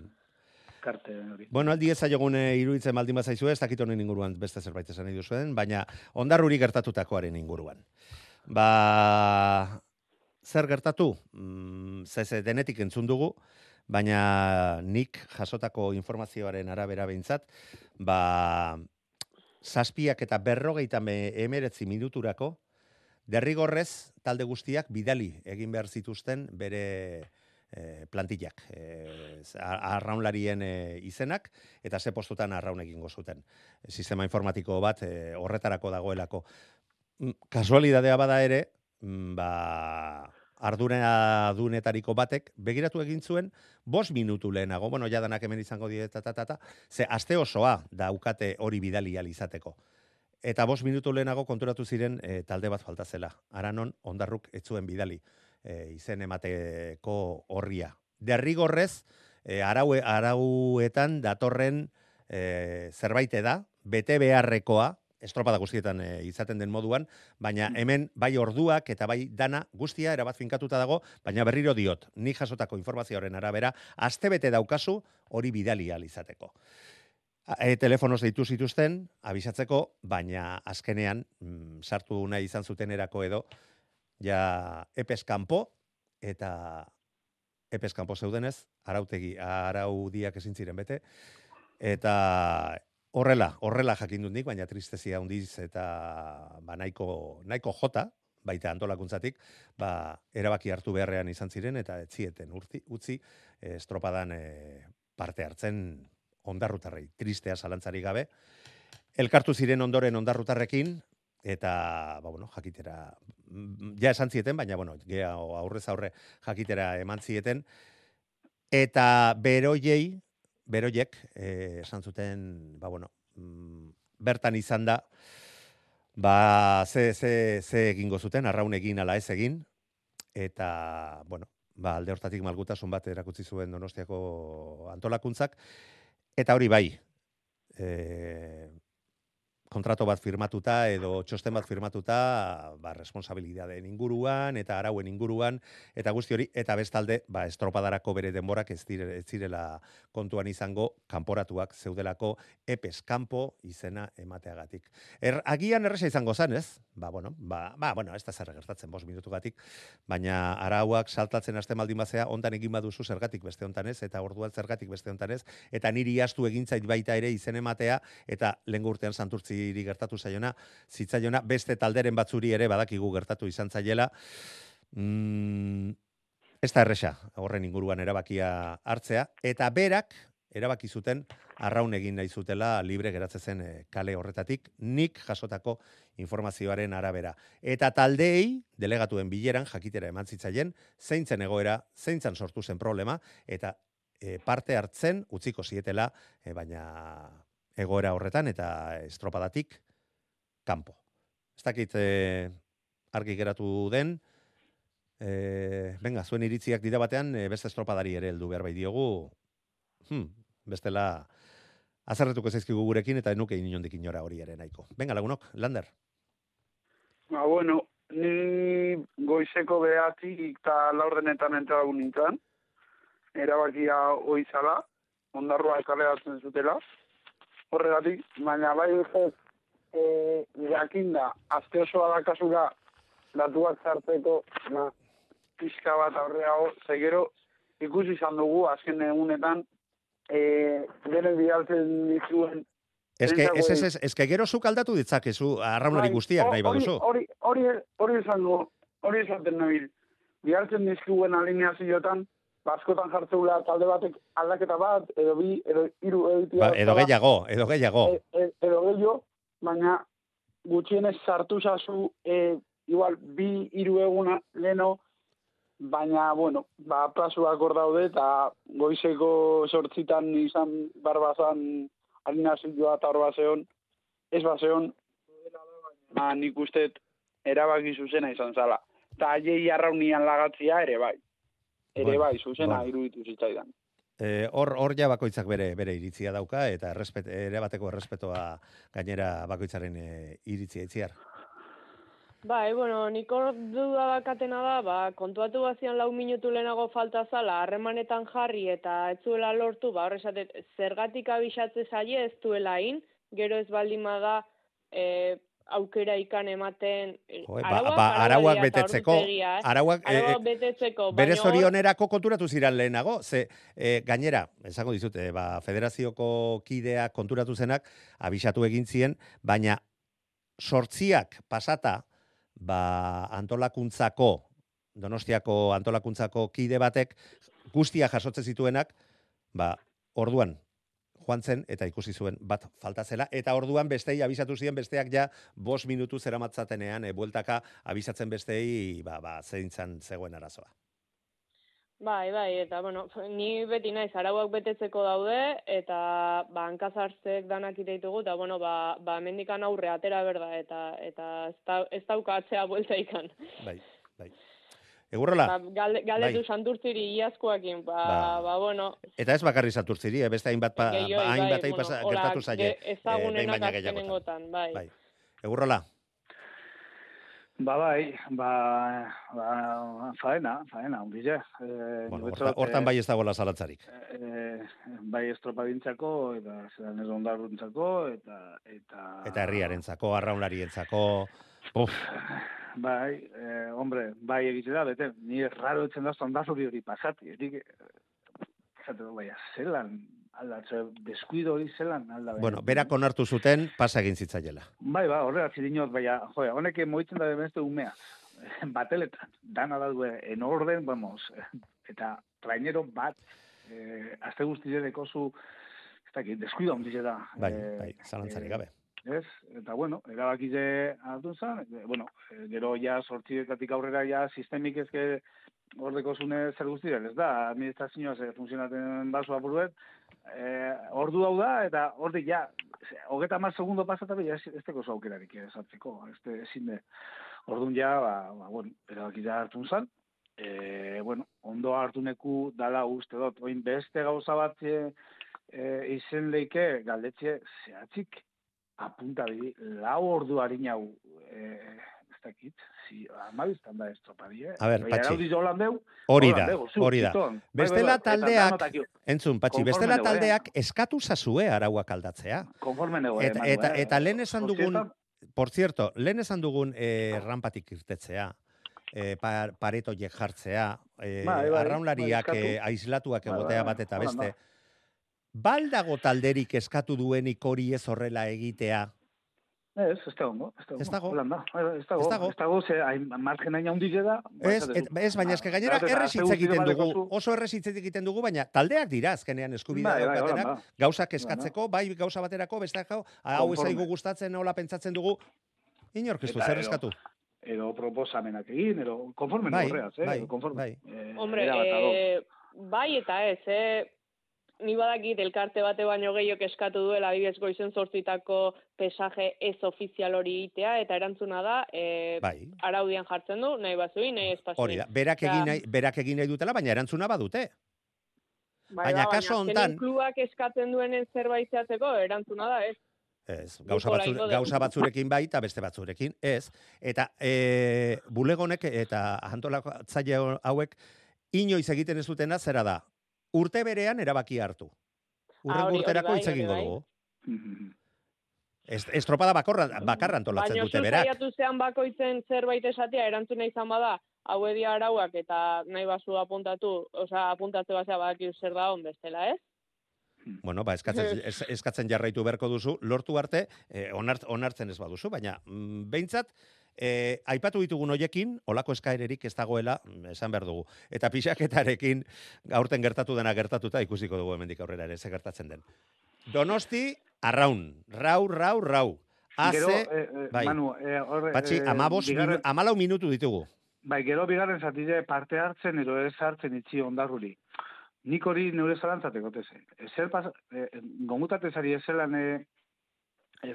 Karte hori. Bueno, aldi ez zaiogun eh, iruditzen baldin bazaizu ez, dakit honen inguruan beste zerbait esan nahi duzuen, baina ondarruri gertatutakoaren inguruan. Ba, zer gertatu? Mm, ze, ze denetik entzun dugu, baina nik jasotako informazioaren arabera behintzat, ba, zazpiak eta berrogeita me- emeretzi minuturako, derrigorrez talde guztiak bidali egin behar zituzten bere e, plantillak, e, arraunlarien e, izenak, eta ze postutan arraun egingo zuten. Sistema informatiko bat e, horretarako dagoelako. Mm, Kasualidadea bada ere, mm, ba, ardura dunetariko batek, begiratu egin zuen, bos minutu lehenago, bueno, jadanak hemen izango die, ta, ta, ta, ze aste osoa daukate hori bidali izateko. Eta bos minutu lehenago konturatu ziren e, talde bat falta zela. Aranon, ondarruk ez zuen bidali e, izen emateko horria. Derrigorrez, e, arau, arauetan datorren e, zerbait da, bete beharrekoa, estropada guztietan e, izaten den moduan, baina hemen bai orduak eta bai dana guztia erabat finkatuta dago, baina berriro diot, ni jasotako informazioaren arabera, astebete daukazu hori bidali ahal izateko. E, telefonoz deitu zituzten, abisatzeko, baina azkenean, mm, sartu nahi izan zuten erako edo, ja epes kanpo, eta epes kanpo zeudenez, arautegi, araudiak ezin ziren bete, eta horrela, horrela jakin dut nik, baina tristezia handiz eta ba, nahiko, nahiko jota, baita antolakuntzatik, ba, erabaki hartu beharrean izan ziren, eta etzieten urti, utzi estropadan eh, parte hartzen ondarrutarrei, tristea zalantzari gabe. Elkartu ziren ondoren ondarrutarrekin, eta, ba, bueno, jakitera, mm, ja esan zieten, baina, bueno, gea aurrez aurre jakitera eman zieten, eta beroiei, beroiek, eh, esan zuten, ba, bueno, mm, bertan izan da, ba, ze, ze, ze egingo zuten, arraun egin ala ez egin, eta, bueno, ba, alde hortatik malgutasun bat erakutsi zuen donostiako antolakuntzak, eta hori bai, e, kontrato bat firmatuta edo txosten bat firmatuta, ba, responsabilidadeen inguruan eta arauen inguruan, eta guzti hori, eta bestalde, ba, estropadarako bere denborak ez, dire, ez zirela kontuan izango, kanporatuak zeudelako epes kanpo izena emateagatik. Er, agian erresa izango zen, ez? Ba, bueno, ba, ba, bueno, ez da zer gertatzen, bos minutugatik, baina arauak saltatzen haste maldin bazea, ontan egin baduzu zergatik beste hontan ez, eta orduan zergatik beste hontan ez, eta niri astu egintzait baita ere izen ematea, eta lehen urtean santurtziri gertatu zaiona, zitzaiona, beste talderen batzuri ere badakigu gertatu izan zaiela, mm, ez da erresa horren inguruan erabakia hartzea, eta berak erabaki zuten arraun egin nahi zutela libre geratzen zen eh, kale horretatik, nik jasotako informazioaren arabera. Eta taldeei, delegatuen bileran, jakitera eman zitzaien, zeintzen egoera, zeintzan sortu zen problema, eta eh, parte hartzen utziko zietela, eh, baina egoera horretan eta estropadatik kanpo. Ez dakit eh, argi geratu den, eh, venga, zuen iritziak dira batean, eh, beste estropadari ere heldu behar bai diogu, hmm, bestela azerretuko zaizkigu gurekin eta enuke inondik inora hori ere nahiko. Venga, lagunok, Lander. Ba, bueno, ni goizeko behatik eta laurdenetan entragu nintzen. Erabakia oizala, ondarroa kaleratzen zutela. Horregatik, baina bai ez e, jakinda, azte osoa dakazula datuak zarteko, na, pixka bat aurreago, zegero ikusi izan dugu azken egunetan, e, denen bidaltzen dituen Ez que, ez, ez, ez, ez que gero zuk aldatu ditzakezu arraunari Bai, guztiak nahi hori- baduzu. Hori, hori, hori esango, hori esaten nabil. Bihartzen dizkiguen alineazioetan, askotan jartzeula talde batek aldaketa bat, edo bi, edo hiru egitea. Ba, edo gehiago, edo gehiago. E, e, edo gehiago, baina gutxienez sartu zazu, e, igual, bi hiru eguna leno, baina, bueno, ba, plasuak hor daude, eta goizeko sortzitan izan barbazan harina zilua eta hor baseon, ez baseon, ba, nik uste erabaki zuzena izan zala. Eta aiei arraunian lagatzia ere bai. Ere Bueno, bai, zuzena bueno. iruditu zitzaidan. Eh, hor hor ja bakoitzak bere bere iritzia dauka eta errespet, ere bateko errespetoa gainera bakoitzaren e, iritzia itziar. Bai, bueno, nik hor duda bakatena da, ba, kontuatu bazian lau minutu lehenago falta zala, harremanetan jarri eta ez zuela lortu, ba, horrezatet, zergatik abisatze zaie ez duela in, gero ez baldin bada, e, aukera ikan ematen, e, Jo, ba, ba, arauak betetzeko, arauak, eh, arauak eh, betetzeko, Bere zorionerako konturatu ziran lehenago, ze e, gainera, esango dizut, e, ba, federazioko kideak konturatu zenak, abisatu egin zien, baina sortziak pasata, ba, antolakuntzako, donostiako antolakuntzako kide batek, guztia jasotzen zituenak, ba, orduan, joan zen eta ikusi zuen bat falta zela eta orduan bestei abisatu ziren besteak ja bost minutu zeramatzatenean e, bueltaka abisatzen bestei ba, ba zeintzan zegoen arazoa. Bai, bai, eta bueno, ni beti naiz arauak betetzeko daude eta ba hankazartzek danak ite ditugu eta bueno, ba ba hemendikan aurre atera berda eta eta ez, da, ez dauka atzea buelta ikan. Bai, bai. Egurrola, Ba, galde, galdetu bai. santurtziri iazkoakin, ba, Ba. ba, bueno, eta ez bakarri santurtziri, eh, beste hainbat pa, gehioi, ba, hainbat bai, pasa, hola, gertatu zaie. ge- ezagunenak gehiagotan. azkenengotan, bai. Bai. Egurrola, Ba, bai, ba, ba, faena, faena, ondile. Eh, bueno, nik hortan, hortan eh, bai ez dagoela zalatzarik. eh, bai estropagintzako, eta zelan ez ondarruntzako, eta, eta... Eta herriarentzako, arraunlarientzako, uf, Bai, eh, hombre, bai egite da, bete, ni raro etzen da ondazuri hori pasati, ez dik, du, bai, zelan, aldatze, deskuido hori zelan, alda. bueno, berak onartu zuten pasa egin zitzaiela. Bai, ba, horrela zirinot, baina, joe, honek moitzen da beste umea. Bateletan, dana daude, en orden, vamos, eta trainero bat, eh, azte guztizeneko zu, ez dakit, deskuido handize da. Bai, Eh, bai, zalantzarik eh, gabe. Ez, eta bueno, erabakize hartu zen, e, bueno, e, gero ja sortzietatik aurrera ja sistemik ezke ordeko zune zer guztiren, ez da, administrazioa ze funtzionaten baso apuruet, e, ordu hau da, eta ordi ja, hogeta mar segundo pasata ja, ez, teko zu aukerarik ez hartzeko, ez te, ezin de, ordun ja, ba, ba bueno, erabakize hartu zen, e, bueno, ondo hartu neku dala uste dut, oin beste gauza bat e, e, izen leike galdetxe zehatzik apunta bi, lau ordu harin hau, eh, ez dakit, si, amabiztan da estropadi, eh? A ber, Baina Patxi. Hori da, hori da. ziton. Bai, Bestela bai, bai, taldeak- Entzun, patxi, bestela eh? taldeak eskatu zazue arauak aldatzea. Konforme nego, eh, Eta, Manu, eta, eh? eta lehen esan dugun, por cierto, lehen esan dugun eh, rampatik irtetzea, eh, par, paretoiek jartzea, eh, Bai, bai, arraunlariak bai, eskatu. eh, aislatuak Bai, egotea bai, bat eta beste. Baldago talderik eskatu duenik hori ez horrela egitea. Ez, ez ez da Ez dago. Ez dago, Ez dago. ez dago, ze, margen hain handize da. ba, Ez, ez, baina eske gainera Eta- eta errez hitz aste egiten dugu, oso errez hitz egiten dugu, baina taldeak dira azkenean eskubidea Bai, bai, daukatenak, gauzak eskatzeko, bai gauza baterako, besteak hau, hau ez zaigu gustatzen, hola pentsatzen dugu, inork ez du, zer edo- eskatu. Edo proposamenak egin, edo konforme Bai, horreaz, eh? bai, edo konforme. bai. Eh, Hombre, erabat ados. e, bai eta ez, eh? Ni badakit elkarte bate baino gehiok eskatu duela adibidez goizen zortzitako pesaje ez ofizial hori egitea eta erantzuna da e, Bai, araudian jartzen du, nahi bazui, nahi ez pasui. hori da. Berak egin, nahi, berak egin nahi dutela, baina erantzuna badute. Bai, baina ba, azkenean hontan- klubak eskatzen duenen zerbait zehatzeko erantzuna da, ez? Ez, gauza, batzu, gauza batzurekin bai eta beste batzurekin ez. Eta e, bulegonek eta antolakatzaile hauek inoiz egiten ez dutena zera da. Urte berean erabaki hartu. Urrengo hori urterako bai, hitz hori egingo bai. dugu. Estropada bakorra, bakarra antolatzen Baina dute berak. saiatu zean bakoitzen zerbait esatea erantzuna izan bada, hau edia arauak eta nahi bazu apuntatu, osea, apuntatze basea badakizu zer da on bestela, ez? Bueno, ba, eskatzen, es, eskatzen jarraitu beharko duzu, lortu arte, eh, onart, onartzen ez baduzu, baina mm, behintzat, E, aipatu ditugun hoiekin, olako eskaererik ez dagoela, mm, esan behar dugu. Eta pixaketarekin, aurten gertatu dena gertatuta ikusiko dugu hemendik aurrera ere, ze gertatzen den. Donosti, arraun. Rau, rau, rau. Haze, Gero, eh, eh, bai. Manu, eh, patxi, eh, amabos, bigarren- minu, amalau minutu ditugu. Bai, gero bigarren zatide parte hartzen edo ez hartzen itxi ondarruri. Nik hori neure zalantzateko teze. Ezer pas, eh, gomutate zari ezelan eh,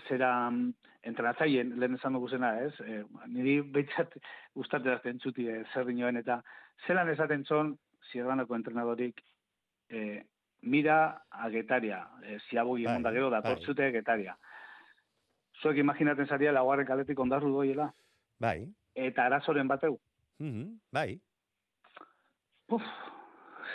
zera mm, entrenatzaien, lehen esan dugu zena, ez? Eh, niri behitzat gustate da entzuti eh, zer dinoen, eta zelan esaten zon, zierbanako entrenadorik, eh, mira a Getaria, ziabogi Bai, emonda gero, bai. datortzute Getaria. Zuek imaginaten zaria laugarren kaletik ondarru doiela, Bai, eta arazoren bateu. mhm, bai. Uf,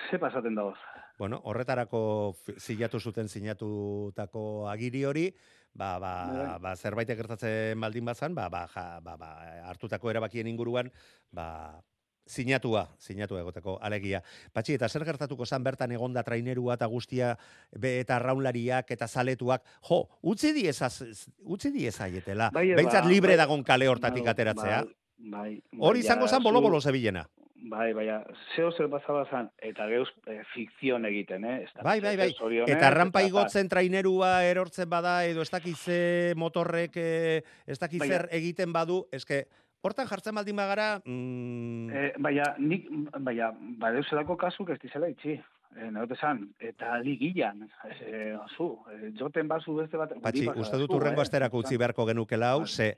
ze pasaten dagoz. Bueno, horretarako zilatu zuten sinatutako agiri hori, ba, ba, Bai. ba zerbait gertatzen baldin bazan, ba, ba, ja, ba, ba, hartutako erabakien inguruan, ba, sinatua, sinatua egoteko alegia. Patxi, eta zer gertatuko zan bertan egonda trainerua eta guztia be eta raunlariak eta zaletuak, jo, utzi diezaz, utzi diezaietela. Bai, ba, libre bai. dagon kale hortatik Bai, ateratzea. Bai, bai. Hori izango zan zu- bolo-bolo zebilena. Bai, baina, zeo zer pasaba zan, eta geuz eh, fikzion egiten, eh? Ez Bai, bai, bai. zorionez, Eta eta- igotzen trainerua erortzen bada, edo ez dakize motorrek, eh, ez dakiz Baina- zer egiten badu, eske, hortan jartzen baldin bagara, mm, Eh, baina, nik, baina, badeuzelako kasuk ez dizela itxi. Eh, zan, eta ligilan, eh, zu, eh, joten bazu beste bat... patxi, uste dut urrengo eh? asterako utzi beharko genukela hau, Vale. ze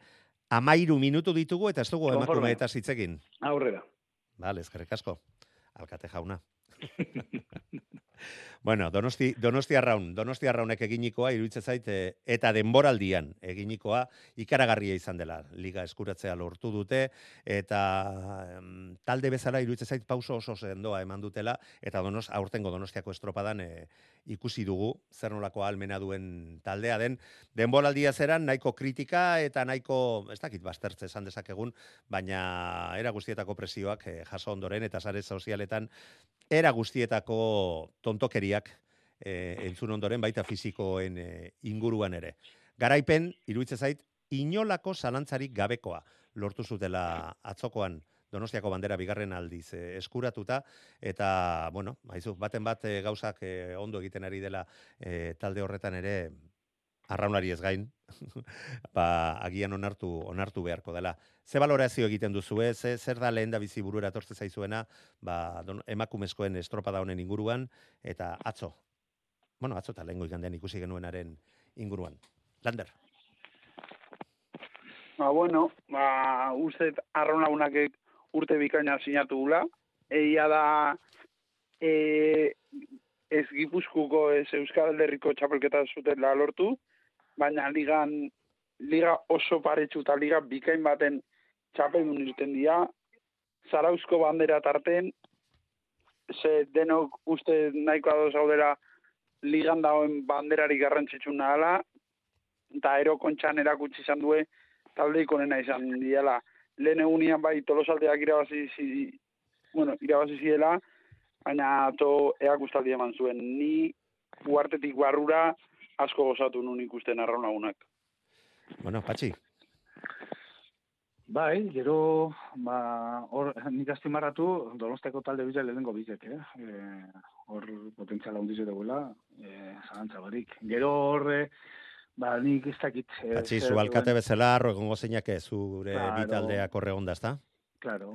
amairu minutu ditugu eta ez dugu emakume eta hitzekin. Aurrera. Vale, eskerrik asko. Alkate jauna. bueno, Donosti, Donosti Arraun, Donosti Arraunek eginikoa iruditzen zait eh, eta denboraldian eginikoa ikaragarria izan dela. Liga eskuratzea lortu dute eta em, talde bezala iruditzen zait pauso oso sendoa eman dutela eta Donos aurtengo Donostiako estropadan eh, ikusi dugu zer nolako almena duen taldea den denboraldia zeran nahiko kritika eta nahiko ez dakit bastertze esan dezakegun baina era guztietako presioak eh, jaso ondoren eta sare sozialetan era guztietako tontokeriak eh, entzun ondoren baita fisikoen eh, inguruan ere. Garaipen, iruditzen zait, inolako zalantzarik gabekoa lortu zutela atzokoan Donostiako bandera bigarren aldiz eh, eskuratuta eta bueno, maizu, baten bat eh, gauzak eh, ondo egiten ari dela eh, talde horretan ere arraunari ez gain, ba, agian onartu onartu beharko dela. Ze valorazio egiten duzu, eh? ze zer da lehen da bizi burura etortze zaizuena, ba, don, emakumezkoen estropada honen inguruan eta atzo. Bueno, atzo eta lehengo igandean ikusi genuenaren inguruan. Lander. Ba, bueno, ba, uste arraunagunak urte bikaina sinatu gula. Egia da e, ez gipuzkuko ez Euskal Herriko txapelketa zuten lortu, baina ligan liga oso paretsu eta liga bikain baten txapeldun irten dira, zarauzko bandera tarten, ze denok uste nahiko ados gaudera ligan dagoen banderari garrantzitsu nahala, eta ero kontxan erakutsi izan due taldeik onena izan diela. Lehen egunian bai tolosaldeak irabazi, zi, bueno, irabazi ziela, baina to eak ustaldi eman zuen. Ni uartetik barrura asko gozatu nun ikusten arraunagunak. Bueno, Patxi, Bai, gero, ba, hor, nik azpimarratu, donosteko talde bizek lehenengo bizek, eh? E, hor potentziala handiz dugula, e, zalantza barik. Gero hor, eh, ba, nik ez dakit... eh, Patxi, zu alkate bezala, egongo zeinak ez, zure Claro. bi taldeak horre onda, ezta? Claro,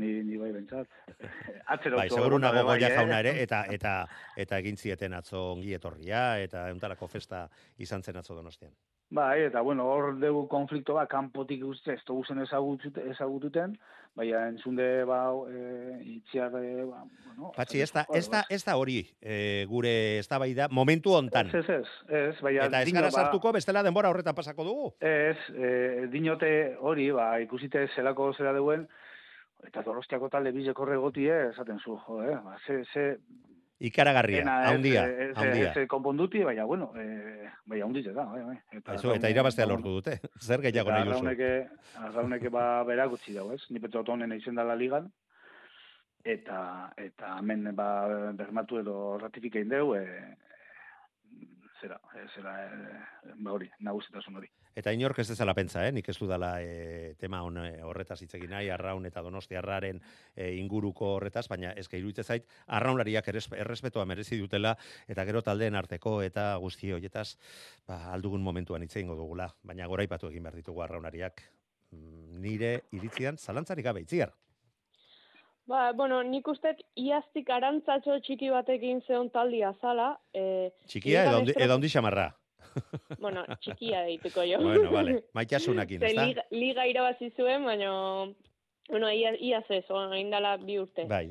ni, ni bai bentsat. Atzero Bai, seguru nago goia jauna ere, eta, eta, eta egin zieten atzo ongi etorria, eta euntarako festa izan zen atzo donostian. Bai, eta bueno, hor dugu konflikto bat, kanpotik guzti ez dugu zen ezagutut- ezagututen, baina entzunde ba, e, itxiar, e, ba, bueno... Patxi, ez da, ez da, ez da hori e, gure eztabaida momentu hontan. Ez, ez, ez, ez, baina... Eta ez gara ba, sartuko bestela denbora horretan pasako dugu. Ez, e, dinote hori, ba, ikusite zelako zera duen, eta donostiako talde bizeko regotie, esaten zu, jo, eh? ba, ze, ze, Ikaragarria, haundia, haundia. ez, konponduti, baina, bueno, e, baina haundize da, bai, bai. Eta, Aizu, eta irabaztea lortu dute. Zer gehiago nahi duzu? Arrauneke, arrauneke ba berakutsi dago, ez? Ni pentsa honen izen dela ligan, eta, eta hemen ba, bermatu edo ratifikein deu, e, zera, ez zela, e, ba hori, nagusitasun hori. Eta inork ez dezala pentsa, eh? nik ez dudala e, tema hon e, horretaz hitz egin nahi, arraun eta donostiarraren e, inguruko horretaz, baina ez iruditzen zait, arraunlariak errespetoa merezi dutela, eta gero taldeen arteko eta guzti horietaz, ba, aldugun momentuan hitz egingo dugula, baina goraipatu egin behar ditugu arraunlariak, mm, nire iritzian zalantzarik gabe itziar. Ba, bueno, nik uste iaztik arantzatxo txiki batekin zeon taldi azala. E, Txikia edo, ondi, xamarra. bueno, txikia deituko jo. bueno, vale, maitasunakin, Ze ez da? liga, liga irabazi zuen, baina, bueno, ia, iaz ez, orain dela bi urte. Bai,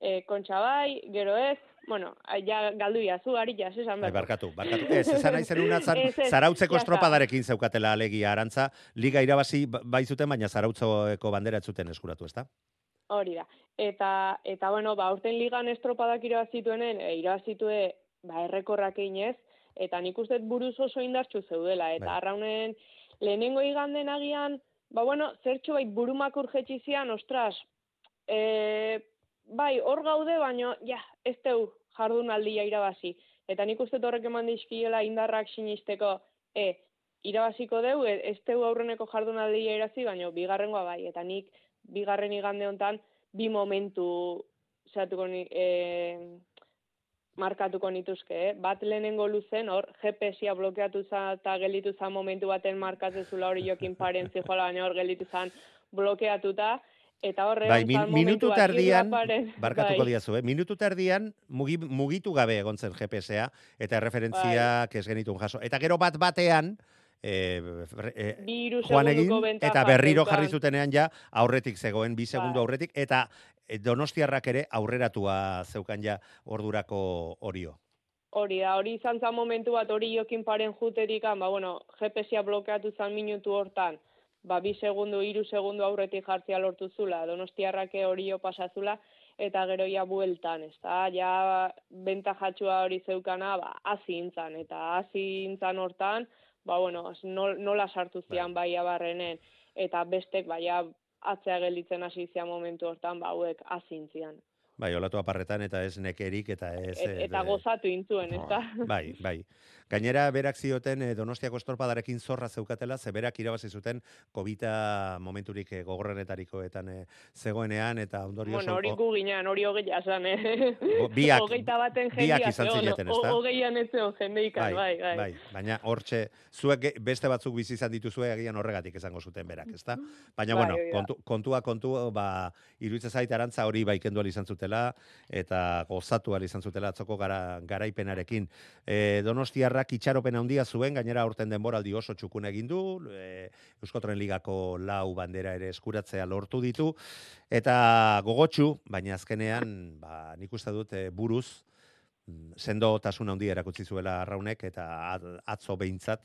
E, kontxa bai, gero ez, bueno, ja galdu iazu, ari jas, esan bai, behar. barkatu, barkatu. Ez, esan nahi zenuna zan, Ez, ez, zarautzeko estropadarekin zeukatela alegia arantza, liga irabazi ba- bai zuten, baina zarautzeko bandera zuten eskuratu, ez da? Hori da. Eta, eta bueno, ba, urten ligan estropadak irabazituenen, e, irabazitue, ba, errekorrak inez, eta nik uste buruz oso indartxu zeudela. Eta Bai. arraunen lehenengo iganden agian, ba, bueno, zertxo bait burumak urgetxi zian, ostras, e, bai, hor gaude, baino, ja, ez teu jardunaldia irabazi. Eta nik uste horrek eman dizkiela indarrak sinisteko, e, irabaziko deu, ez teu aurreneko jardunaldia irazi, baino, bigarrengoa bai. Eta nik, bigarren igande hontan, bi momentu zatuko ni, e, markatuko nituzke, eh? Bat lehenengo luzen, hor, GPS-a blokeatu za, eta gelitu zan momentu baten markatzen zula hori jokin paren zijola, baina hor gelitu zan blokeatuta, eta horre Bai, min, minutu tardian, barkatuko bai. diazu, eh? minutu tardian mugi, mugitu gabe egon zen GPS-a, eta erreferentziak ez genitun jaso. Eta gero bat batean, e, e, joan egin, eta berriro jarri zutenean ja aurretik zegoen, bi segundu Bai. aurretik, eta e, donostiarrak ere aurreratua zeukan ja ordurako orio. Hori da, hori izan zan momentu bat hori jokin paren juterikan, ba, bueno, GPS-a blokeatu zan minutu hortan, ba, bi segundu, hiru segundu aurretik jartzea lortu zula, donostiarrake hori pasazula, eta gero ja bueltan, ez da, ja bentajatxua hori zeukana, ba, hasi intzan, eta hasi intzan hortan, ba, bueno, nola sartu zian bai abarrenen, eta bestek, bai, ja, atzea gelditzen hasi zian momentu hortan, ba, hauek hasi intzian. Bai, olatu aparretan eta ez nekerik eta ez... Et, eh, eta gozatu intzuen, ez da? Bai, bai. Gainera, berak zioten eh, Donostiako estorpadarekin zorra zeukatela, ze berak irabazi zuten kobita momenturik eh, gogorrenetarikoetan eh, zegoenean, eta ondorioz... Bueno, hori gu ginean, hori hogei jasan, eh? Biak- Hogeita baten biak izan zineten, ezta? ho- Hogeian ez zegoen jendeikan, bai, bai. bai. Baina hortxe, zuek beste batzuk bizi izan dituzue agian horregatik esango zuten berak, ezta? Baina, Bai, bueno, da. kontu, kontua kontu, ba, iruditzen zait arantza hori bai kendu ahal izan zutela, eta gozatu ahal izan zutela atzoko gara, garaipenarekin. E, donostiarrak itxaropen handia zuen, gainera aurten denboraldi oso txukun egin du, e, Euskotren Ligako lau bandera ere eskuratzea lortu ditu, eta gogotsu, baina azkenean, ba, nik uste dut e, buruz, mm, sendotasun handia erakutsi zuela arraunek eta at- atzo behintzat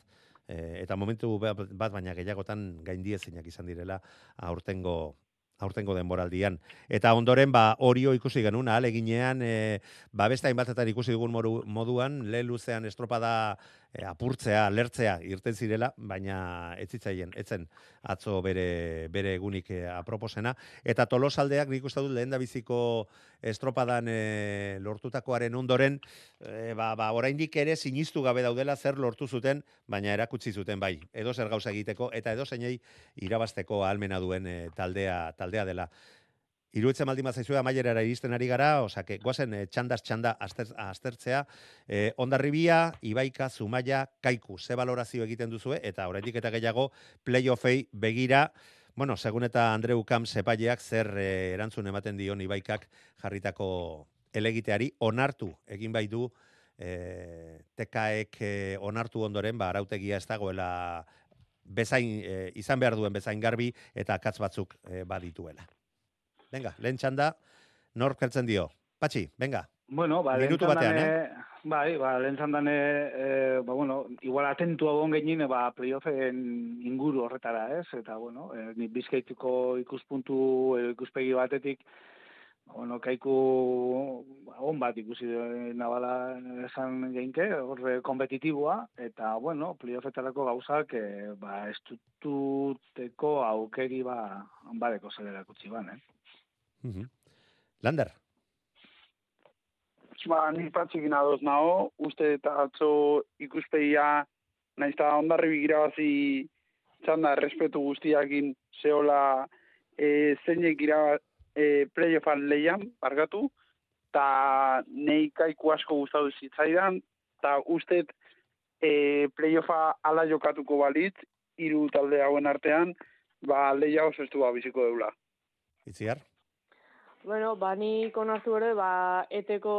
e, eta momentu ba- bat baina gehiagotan gaindiezinak izan direla aurtengo aurtengo denboraldian. Eta ondoren, ba, orio ikusi genuen, aleginean, e, ba, beste hainbatetan ikusi dugun moru, moduan, le luzean estropada e, apurtzea, lertzea, irten zirela, baina ez zitzaien, etzen atzo bere, bere egunik e, aproposena. Eta tolosaldeak nik uste dut lehen da biziko estropadan e, lortutakoaren ondoren, e, ba, ba, oraindik ere sinistu gabe daudela zer lortu zuten, baina erakutsi zuten bai, edo zer gauza egiteko, eta edo zeinei irabasteko ahalmena duen e, taldea, taldea dela. Iruditzen baldin bazaizue amaierara iristen ari gara, osake, guazen e, txandaz txanda azter, aztertzea, e, ondarribia, ibaika, zumaia, kaiku, ze valorazio egiten duzue, eta oraindik eta gehiago playoffei begira, bueno, segun eta Andreu Kam sepaileak zer e, erantzun ematen dion ibaikak jarritako elegiteari, onartu egin bai du e, tekaek e, onartu ondoren, ba, arautegia ez dagoela bezain, e, izan behar duen bezain garbi eta akatz batzuk e, badituela. Venga, lehen txanda, nork heltzen dio. Patxi, venga. Bueno, ba, Minutu batean, eh? Bai, ba, lehen txandan, eh, ba, bueno, igual atentu agon genin, ba, playoffen inguru horretara, ez? Eta, bueno, eh, ni bizkaituko ikuspuntu, edo ikuspegi batetik, ba, bueno, kaiku on bat ikusi eh, nabala esan geinke, horre kompetitiboa, eta, bueno, playoffetarako gauzak, eh, ba, estututeko aukeri, ba, badeko zelera kutsi ban, eh? Mhm. Lander, Ba, ni patxikin adoz nago, uste eta atzo ikuspegia, nahiz eta ondarri bigirabazi txanda errespetu guztiakin zehola e, zeinek ira e, playoffan leian, bargatu, eta nei kaiku asko gustatu zitzaidan, eta uste e, playoffa ala jokatuko balitz, hiru talde hauen artean, ba, leia oso estu biziko deula. Itziar? Bueno, ba, nik onartu ere, ba, eteko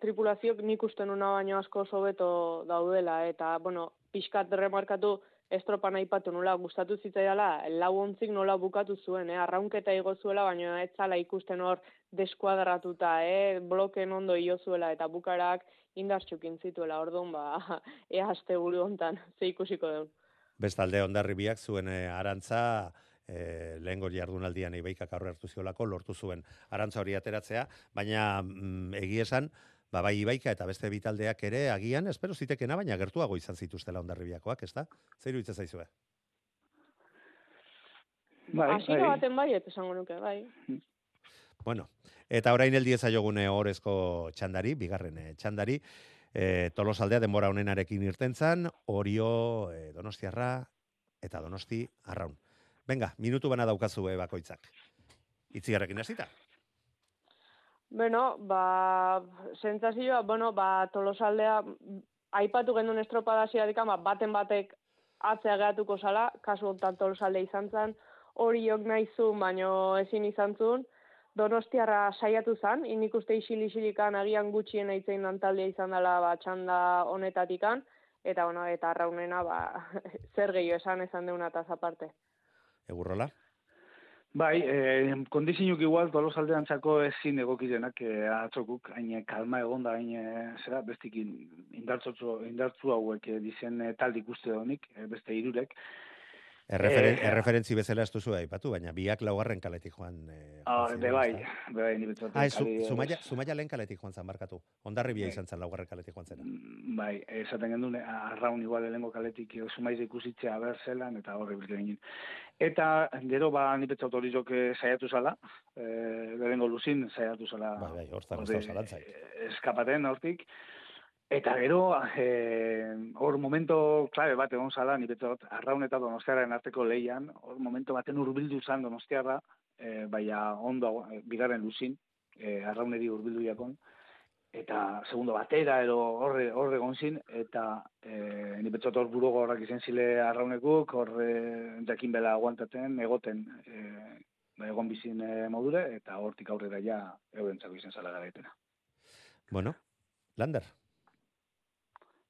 tripulazioak nik uste nuna baino asko sobeto daudela, eta, bueno, pixkat remarkatu estropan aipatu nola gustatu zitzaidala, lau ontzik nola bukatu zuen, eh? arraunketa igo zuela, baina ez ikusten hor deskuadratuta, eh? bloken ondo io zuela, eta bukarak indartxukin zituela, orduan, ba, ea aste buru hontan, ze ikusiko duen. Bestalde ondarribiak zuen eh, arantza eh, lehengo jardunaldian ibaikak aurre hartu ziolako, lortu zuen arantza hori ateratzea, baina mm, egia esan, ba, bai ibaika eta beste bitaldeak ere agian, espero zitekena, baina gertuago izan zituztela ondarribiakoak, ez da? Zeiru hitza zaizue? Bai, Hasiera bai. baten bai, eta esango nuke, bai. Bueno, eta orain heldi ezaiogune orezko txandari, bigarren eh, txandari, e, tolosaldea denbora honenarekin irtentzan, orio e, donostiarra eta donosti arraun. Venga, minutu bana daukazu e, bakoitzak. Itziarrekin hasita. Bueno, ba, sentsazioa, bueno, ba, tolosaldea, aipatu genuen estropada hasieratik, ba, baten batek atzea geratuko zala, kasu honetan tolosalde izan zen, hori jok nahi zuen, baino ezin izan zuen, Donostiarra saiatu zan, nik uste isil-isilikan agian gutxien eitzein taldea izan dela ba, txanda honetatikan, eta bueno, eta arraunena ba, zer gehiago esan esan deuna eta zaparte. Egurrola? Bai, eh, kondizinuk igual tolosaldean txako ezin egokizenak eh, atzokuk, hain kalma egon da, hain eh, zera, bestikin indartzu, indartzu hauek eh, dizen eh, talde ikuste honik, eh, beste irurek. Erreferen, Eh, erreferentzi bezala ez duzu aipatu, baina biak laugarren kaletik joan. Ah, ziren, bai, ezta? be bai, ni betzat. Ah, zu, Zumaia, Zumaia lehen kaletik joan zan, markatu. Ondarribia Bai. izan zen laugarren kaletik joan zena. Bai, esaten genuen, arraun igual lehengo kaletik sumaiz ikusitzea ber zelan, eta horre biltu. Eta, gero, ba, ni betzat hori jok eh, saiatu zala, eh, lehengo luzin saiatu zala. Bai, bai, hortan ez da eh, Eskapaten hortik. Eta gero, eh, hor momento klabe bat egon zala, ni betzat, arraun eta donostiaren arteko leian, hor momento baten urbildu zan donostiarra, eh, baina ondo, bigarren luzin, eh, arrauneri urbildu jakon, eta segundo batera edo horre horre egon zin eta eh ni betzot hor burugo horrak izen zile arraunekuk horre jakin bela aguantaten egoten eh ba, egon bizin eh, modure eta hortik aurrera ja eurentzako izen zala garaitena. Bueno, Lander,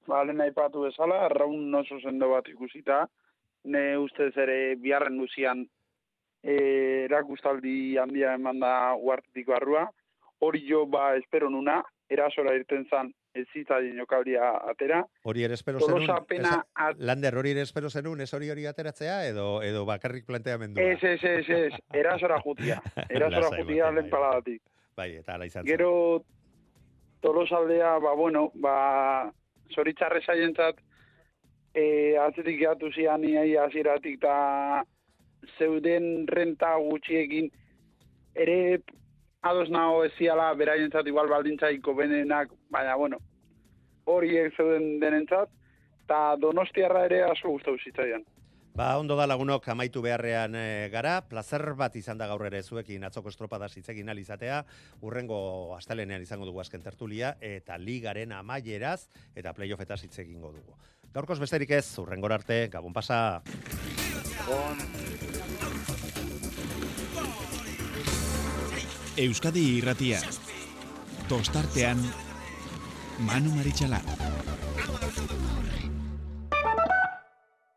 Ba, lehen aipatu bezala, arraun oso sendo bat ikusita, ne ustez ere biharren luzian e, erakustaldi handia eman da uartetik barrua, hori jo ba espero nuna, erasora irten zan ez zitzadien jokaldia atera, hori ere espero zenun. pena at, Lander, hori ere espero zenun, ez hori hori ateratzea, edo, edo bakarrik planteamendua. ez, ez, ez, ez, erasora jutia, erasora jutia baten, lehen bai. paladatik. Bai, eta ala izan zen. Gero tolosaldea, ba, bueno, ba, zoritzarre zaientzat, e, atzetik gatu zian iai hasieratik eta zeuden renta gutxiekin ere ados nago ez ziala beraientzat igual baldintzaiko benenak, baina, bueno, horiek zeuden denentzat, eta donostiarra ere asko gustatu zitzaidan. Ba, ondo da lagunok amaitu beharrean e, gara, placer bat izan da gaur ere zuekin atzoko estropada hitzekin alizatea, urrengo astelenean izango dugu azken tertulia, eta ligaren amaieraz, eta playoffetaz hitz egingo dugu. Gaurkoz besterik ez, urrengor arte, gabon pasa. Euskadi irratia. Tostartean Manu Maritxalar.